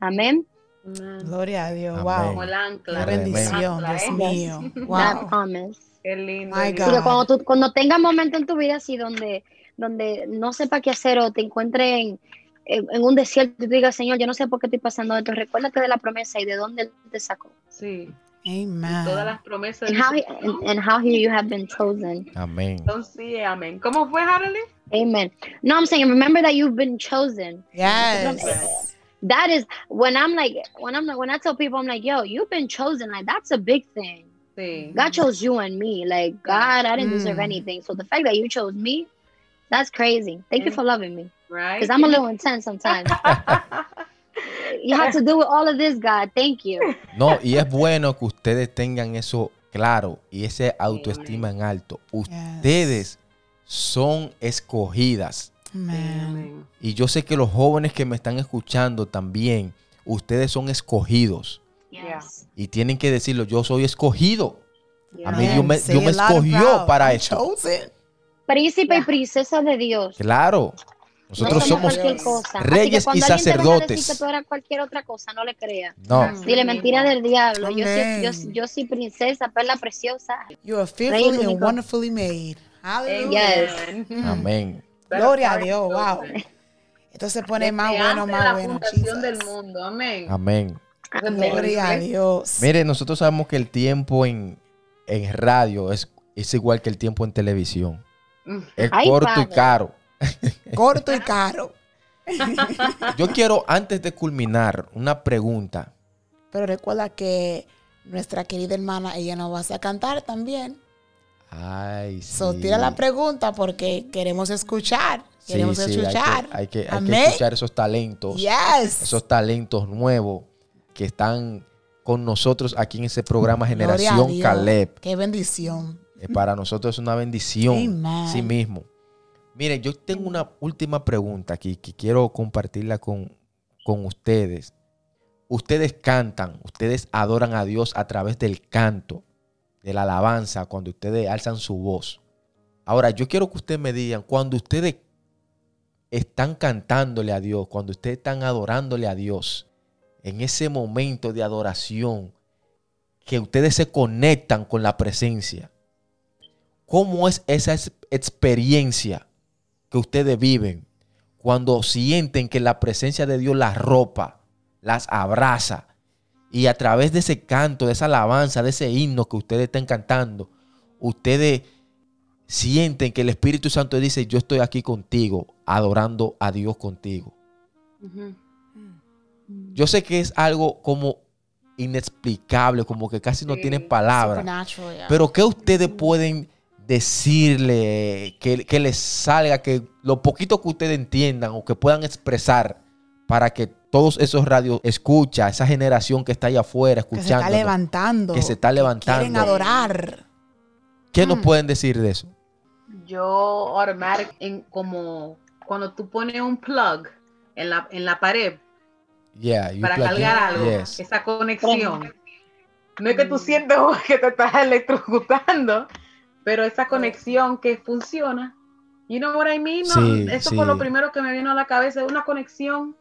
amén. Gloria a Dios. Amén. Como Wow. el ancla. Qué Amén. bendición, Ancla, Dios ¿eh? mío. that Wow. promise Qué lindo. My God. Cuando tú cuando tengas momentos en tu vida así donde, donde no sepa qué hacer o te encuentres en, en- un desierto y tú digas, Señor, yo no sé por qué estoy pasando esto, recuérdate de la promesa y de dónde Él te sacó. Sí. Amen. Todas las promesas. And how, he- and, and how he- you have been chosen. Amén. Entonces, sí, amén. ¿Cómo fue, Harley? Amen. No, I'm saying, remember that you've been chosen. Yes. That is when I'm like, when I'm like, when I tell people, I'm like, yo, you've been chosen. Like, that's a big thing. Sí. God chose you and me. Like, God, I didn't deserve Mm. anything. So the fact that you chose me, that's crazy. Thank you for loving me. Right? Because I'm a little intense sometimes. you have to do with all of this, God. Thank you. No, y es bueno que ustedes tengan eso claro y ese autoestima en alto. Ustedes son escogidas. Y yo sé que los jóvenes que me están escuchando también, ustedes son escogidos. Yes. Y tienen que decirlo, yo soy escogido. A mí. Dios me, Say Dios me escogió para I'm chosen. Príncipe y princesa de Dios. Claro. No Nosotros somos somos reyes y sacerdotes. decir que tú eras cualquier otra cosa, no le creas. No, Dile mentira del diablo. Yo soy, yo, yo soy princesa, perla preciosa. You are fearfully and único. wonderfully made. Hallelujah. Amen. amén. Gloria a Dios. Wow. Esto se pone Desde más bueno, más la bueno. fundación del mundo. Amén. Amén. Amén. Gloria a Dios. Mire, nosotros sabemos que el tiempo en, en radio es, es igual que el tiempo en televisión. Mm. Es Ay, corto y padre. caro. Corto y caro. Yo quiero, antes de culminar, una pregunta. Pero recuerda que nuestra querida hermana, ella nos va a cantar también. Ay, sí. So, tira la pregunta porque queremos escuchar. Sí, Queremos sí, hay que- escuchar. Hay que, hay que Amén. escuchar esos talentos. Yes. Esos talentos nuevos que están con nosotros aquí en ese programa Generación Dios. Caleb. Qué bendición. Eh, Para nosotros es una bendición Amen. sí mismo. Mire, yo tengo una última pregunta aquí que quiero compartirla con, con ustedes. Ustedes cantan, ustedes adoran a Dios a través del canto, de la alabanza, cuando ustedes alzan su voz. Ahora, yo quiero que ustedes me digan, cuando ustedes están cantándole a Dios, cuando ustedes están adorándole a Dios, en ese momento de adoración, que ustedes se conectan con la presencia, ¿cómo es esa ex- experiencia que ustedes viven cuando sienten que la presencia de Dios las ropa, las abraza? Y a través de ese canto, de esa alabanza, de ese himno que ustedes están cantando, ustedes sienten que el Espíritu Santo dice, yo estoy aquí contigo, adorando a Dios contigo. Yo sé que es algo como inexplicable, como que casi no Sí. tiene palabras. Yeah. Pero ¿qué ustedes pueden decirle que, que les salga, que lo poquito que ustedes entiendan o que puedan expresar para que todos esos radios escucha, esa generación que está allá afuera que se escuchando, está levantando. que se está levantando. Quieren adorar. ¿qué nos Mm. pueden decir de eso? Yo automatic en como cuando tú pones un plug en la, en la pared Yeah, you para cargar algo, Yes. esa conexión. No es que tú sientes que te estás electrocutando, pero esa conexión que funciona. You know what I mean? No, Sí, eso sí. fue lo primero que me vino a la cabeza, una conexión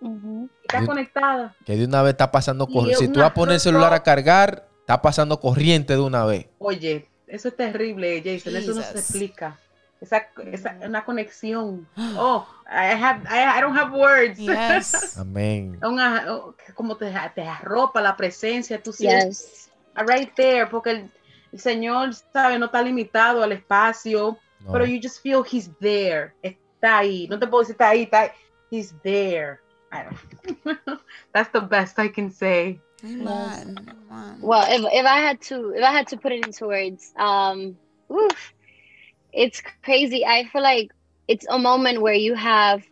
Ujú. que está conectada. Que de una vez está pasando corriente. Si tú vas a poner el celular a cargar, está pasando corriente de una vez. Oye, eso es terrible, Jason, eso no se Jesus. explica. Esa, esa una conexión. Oh, I have I, I don't have words. Yes. Amén. Una- oh, como te, te arropa la presencia, tú sientes Yes. right there, porque el, el Señor, sabe, no está limitado al espacio, No. pero you just feel He's there, está ahí. No te puedo decir está ahí, está ahí. He's there. I don't. That's the best I can say. Amen. Amen. Well, if, if I had to if I had to put it into words, um, oof, it's crazy. I feel like it's a moment where you have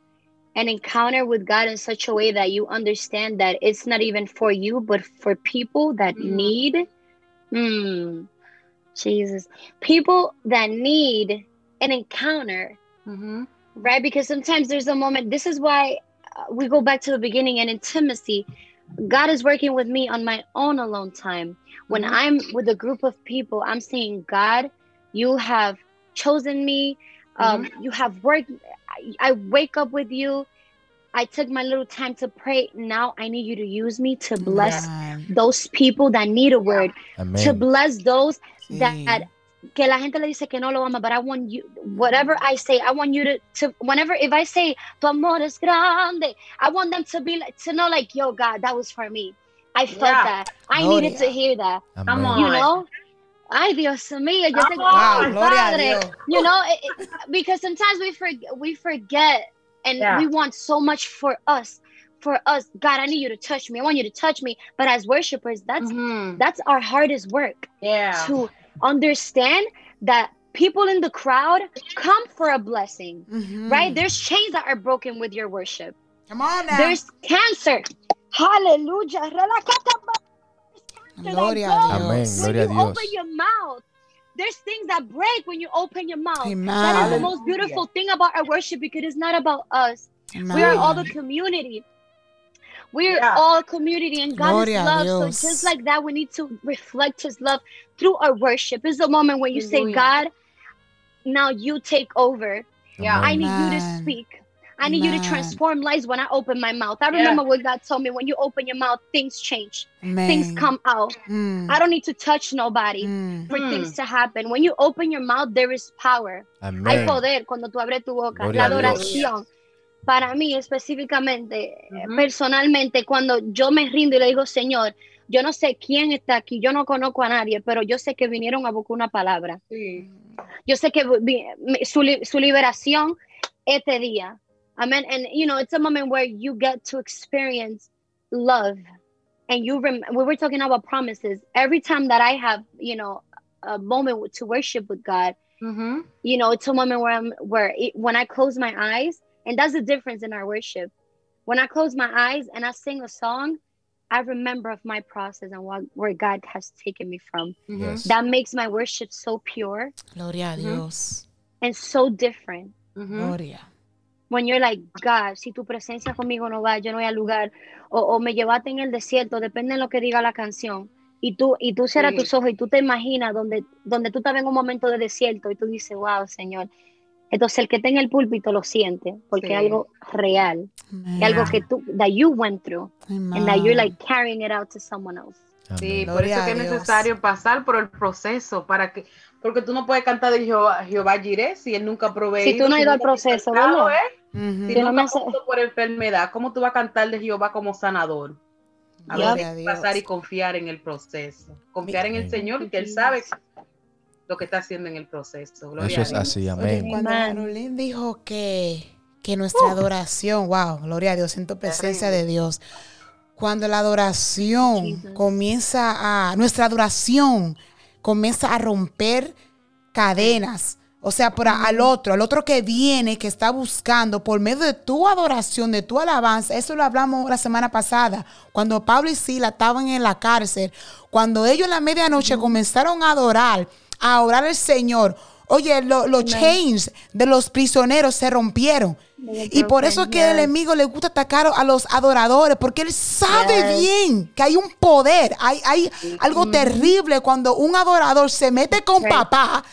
an encounter with God in such a way that you understand that it's not even for you, but for people that Mhm. need. Hmm. Jesus, people that need an encounter Mhm. right? Because sometimes there's a moment. This is why uh, we go back to the beginning and intimacy. God is working with me on my own alone time. When Mhm. I'm with a group of people, I'm saying, God, you have chosen me. Um, You have worked. I, I wake up with you. I took my little time to pray. Now I need you to use me to bless Amen. those people that need a word, to bless those Sí. that que la gente le dice que no lo ama, but I want you, whatever I say, I want you to, to whenever, if I say, tu amor es grande, I want them to be to know like, yo, God, that was for me. I felt Yeah. that. I Gloria. needed to hear that. Come on. You know? Ay, Dios mío, yo tengo, Wow, Ay, gloria a Dios. You know, it, it- because sometimes we forget, we forget and Yeah. we want so much for us. For us, God, I need you to touch me. I want you to touch me. But as worshipers, that's Mhm. that's our hardest work Yeah. to understand that people in the crowd come for a blessing, Mhm. right? There's chains that are broken with your worship. Come on now. There's cancer. Hallelujah. Gloria that a goes Amén. Dios. When Gloria a you Dios. open your mouth, there's things that break when you open your mouth. Amen. That is the most beautiful thing about our worship because it's not about us. Amen. We are all the community. We're Yeah. all community and God Gloria is love. Dios. So just like that, we need to reflect his love through our worship. It's the moment when you say, Hallelujah. God, now you take over. Yeah. I need you to speak. I need you to transform lives when I open my mouth. I Yeah. remember what God told me when you open your mouth, things change, Amen. things come out. Mm. I don't need to touch nobody Mm. for Mm. things to happen. When you open your mouth, there is power. Hay poder cuando tú abres tu boca. Gloria la a Dios. adoración. Para mí específicamente, eh, Ujú. personalmente, cuando yo me rindo y le digo, Señor, yo no sé quién está aquí, yo no conozco a nadie, pero yo sé que vinieron a buscar una palabra. Sí. Yo sé que su, su liberación este día. Amen. And you know, it's a moment where you get to experience love. And you rem- we were talking about promises. Every time that I have, you know, a moment to worship with God, you know, it's a moment where I'm where it, when I close my eyes, and that's the difference in our worship. When I close my eyes and I sing a song, I remember of my process and what, where God has taken me from. Mm-hmm. Yes. That makes my worship so pure Gloria a mm-hmm. Dios. and so different. Ujú. Gloria. When you're like, God, si tu presencia conmigo no va, yo no voy al lugar, o, o me llevaste en el desierto, depende de lo que diga la canción. Y tú, y tú cierras Sí. tus ojos y tú te imaginas donde, donde tú estabas en un momento de desierto y tú dices, wow, Señor. Entonces el que está en el púlpito lo siente, porque Sí. es algo real, es algo que tú, that you went through, and that you're like carrying it out to someone else. Sí, Amén. por Gloria eso que es necesario pasar por el proceso para que, porque tú no puedes cantar de Jehová, Jehová Jireh si él nunca provee. Si tú no has ido al proceso, ¿verdad? Ujú. Si Yo no nunca me sé- pasó por enfermedad, ¿cómo tú vas a cantar de Jehová como sanador? A Gloria Dios. pasar y confiar en el proceso. Confiar en el. Señor y que Él sabe lo que está haciendo en el proceso. Gloria Eso a es Dios. así, Oye, amén. cuando Amen. Carolyn dijo que, que nuestra adoración, wow, gloria a Dios, siento presencia de Dios. Cuando la adoración Jesus. comienza a, nuestra adoración comienza a romper cadenas. O sea, por a- al otro, al otro que viene, que está buscando por medio de tu adoración, de tu alabanza. Eso lo hablamos la semana pasada, cuando Pablo y Sila estaban en la cárcel. Cuando ellos en la medianoche comenzaron a adorar, a orar al Señor. Oye, lo- los chains de los prisioneros se rompieron. Y por eso es que el enemigo le gusta atacar a los adoradores, porque él sabe bien que hay un poder, hay, hay algo terrible cuando un adorador se mete con papá,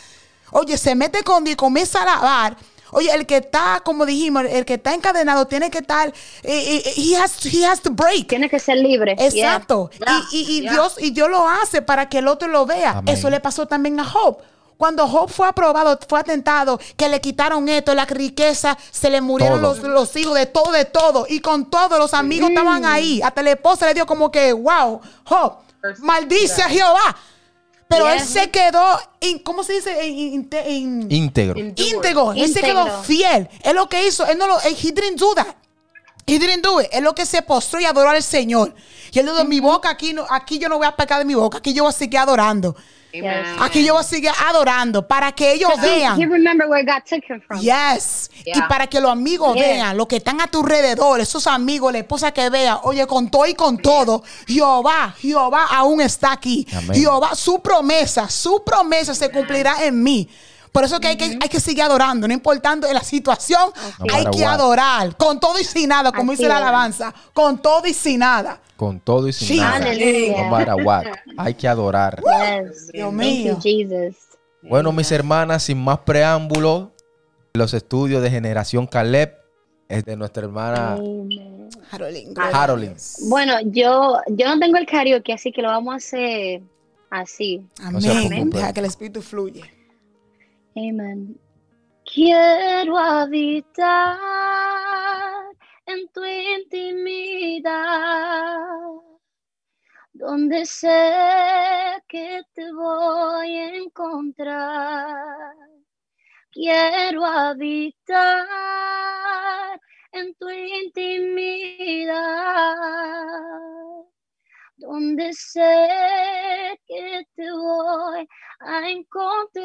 oye, se mete con Dios y comienza a alabar. Oye, el que está, como dijimos, el que está encadenado tiene que estar, eh, eh, he, has, he has to break. Tienes que ser libre. Exacto. Yeah, Y, y- y yeah. Dios, y Dios lo hace para que el otro lo vea. Amén. Eso le pasó también a Job. Cuando Job fue aprobado, fue atentado, que le quitaron esto, la riqueza, se le murieron los, los hijos de todo, de todo. Y con todos los amigos estaban ahí. Hasta la esposa le dio como que, wow, Job, maldice a Jehová. Pero él se quedó, in- ¿cómo se dice? In- in- in- Íntegro. Íntegro. Él se quedó fiel. Es lo que hizo. Él no lo, he didn't do that. He didn't do it. Es lo que se postró y adoró al Señor. Y él dijo, mi boca aquí, no, aquí yo no voy a pecar de mi boca. Aquí yo voy a seguir adorando. Amen. Aquí yo voy a seguir adorando para que ellos He, he vean. remember where God took him from. Yes. Y para que los amigos Yeah. vean, los que están a tu alrededor, esos amigos, la esposa que vea, oye, con todo y con todo, Jehová, Jehová aún está aquí. Amén. Jehová, su promesa, su promesa se cumplirá en mí. Por eso que hay, que hay que seguir adorando, no importando la situación, No hay que what. adorar, con todo y sin nada, como Así dice la alabanza, con todo y sin nada. Con todo y sin Sí. nada. Aleluya. No matter what. Hay que adorar. Yes. Dios Thank mío. you, Jesus. Bueno, mis hermanas, sin más preámbulos, los estudios de Generación Caleb es de nuestra hermana. Harolyn. Bueno, yo, yo no tengo el karaoke, así que lo vamos a hacer así. Amén. Deja que el Espíritu fluye. Amen. Quiero habitar en tu intimidad, donde sé que te voy a encontrar. Quiero habitar en tu intimidad, donde sé que te voy a encontrar.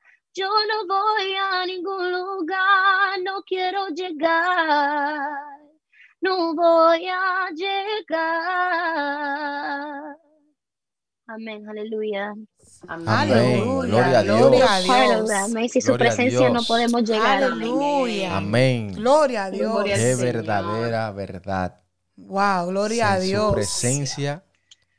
yo no voy a ningún lugar, no quiero llegar, no voy a llegar. Amén, aleluya. Amén. Aleluya. Gloria a Gloria a Dios. Sin su Gloria a presencia no podemos llegar. Aleluya. Amén. Gloria a Dios. Gloria Qué verdadera verdad. Wow, gloria a Sin Dios. su presencia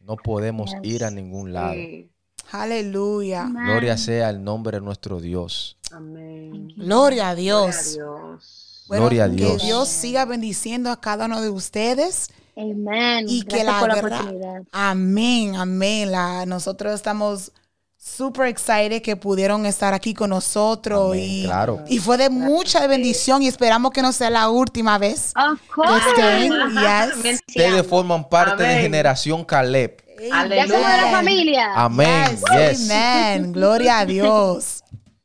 no podemos Yes. ir a ningún lado. Sí. Aleluya. Amén. Gloria sea el nombre de nuestro Dios. Amén. Gloria a Gloria a Dios. Dios. Bueno, Gloria a Que Dios. Dios siga bendiciendo a cada uno de ustedes. Amén. Y que la por la verdad- oportunidad. Amén, amén. La, nosotros estamos super excited que pudieron estar aquí con nosotros. Amén, y, claro. y fue de mucha bendición y esperamos que no sea la última vez. Of que course. estén. Ajá, Yes. Ustedes forman parte de. Generación Caleb. Ya somos de la Aleluya. familia. Amén. Yes, Yes. Amen. Gloria a Dios.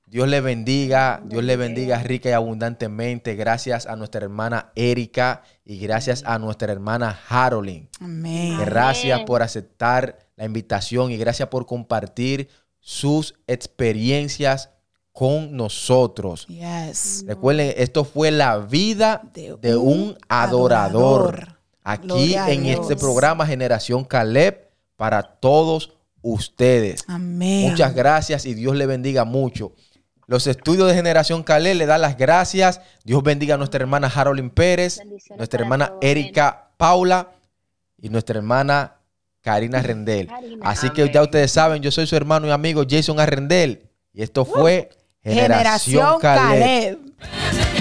Dios le bendiga, Dios le bendiga rica y abundantemente. Gracias a nuestra hermana Erika y gracias a nuestra hermana Harolyn. Amén. Gracias por aceptar la invitación y gracias por compartir sus experiencias con nosotros. Yes. Recuerden, esto fue la vida de, un adorador. Aquí Gloria en este programa Generación Caleb para todos ustedes. Amén. Muchas gracias y Dios le bendiga mucho. Los estudios de Generación Caleb le dan las gracias. Dios bendiga a nuestra hermana Harolyn Pérez, nuestra hermana. Erika Paula y nuestra hermana Karina Rendel. Karina. Así que Amén. ya ustedes saben, yo soy su hermano y amigo Jason Arrendel. Y esto fue Generación, Generación Caleb. Caleb.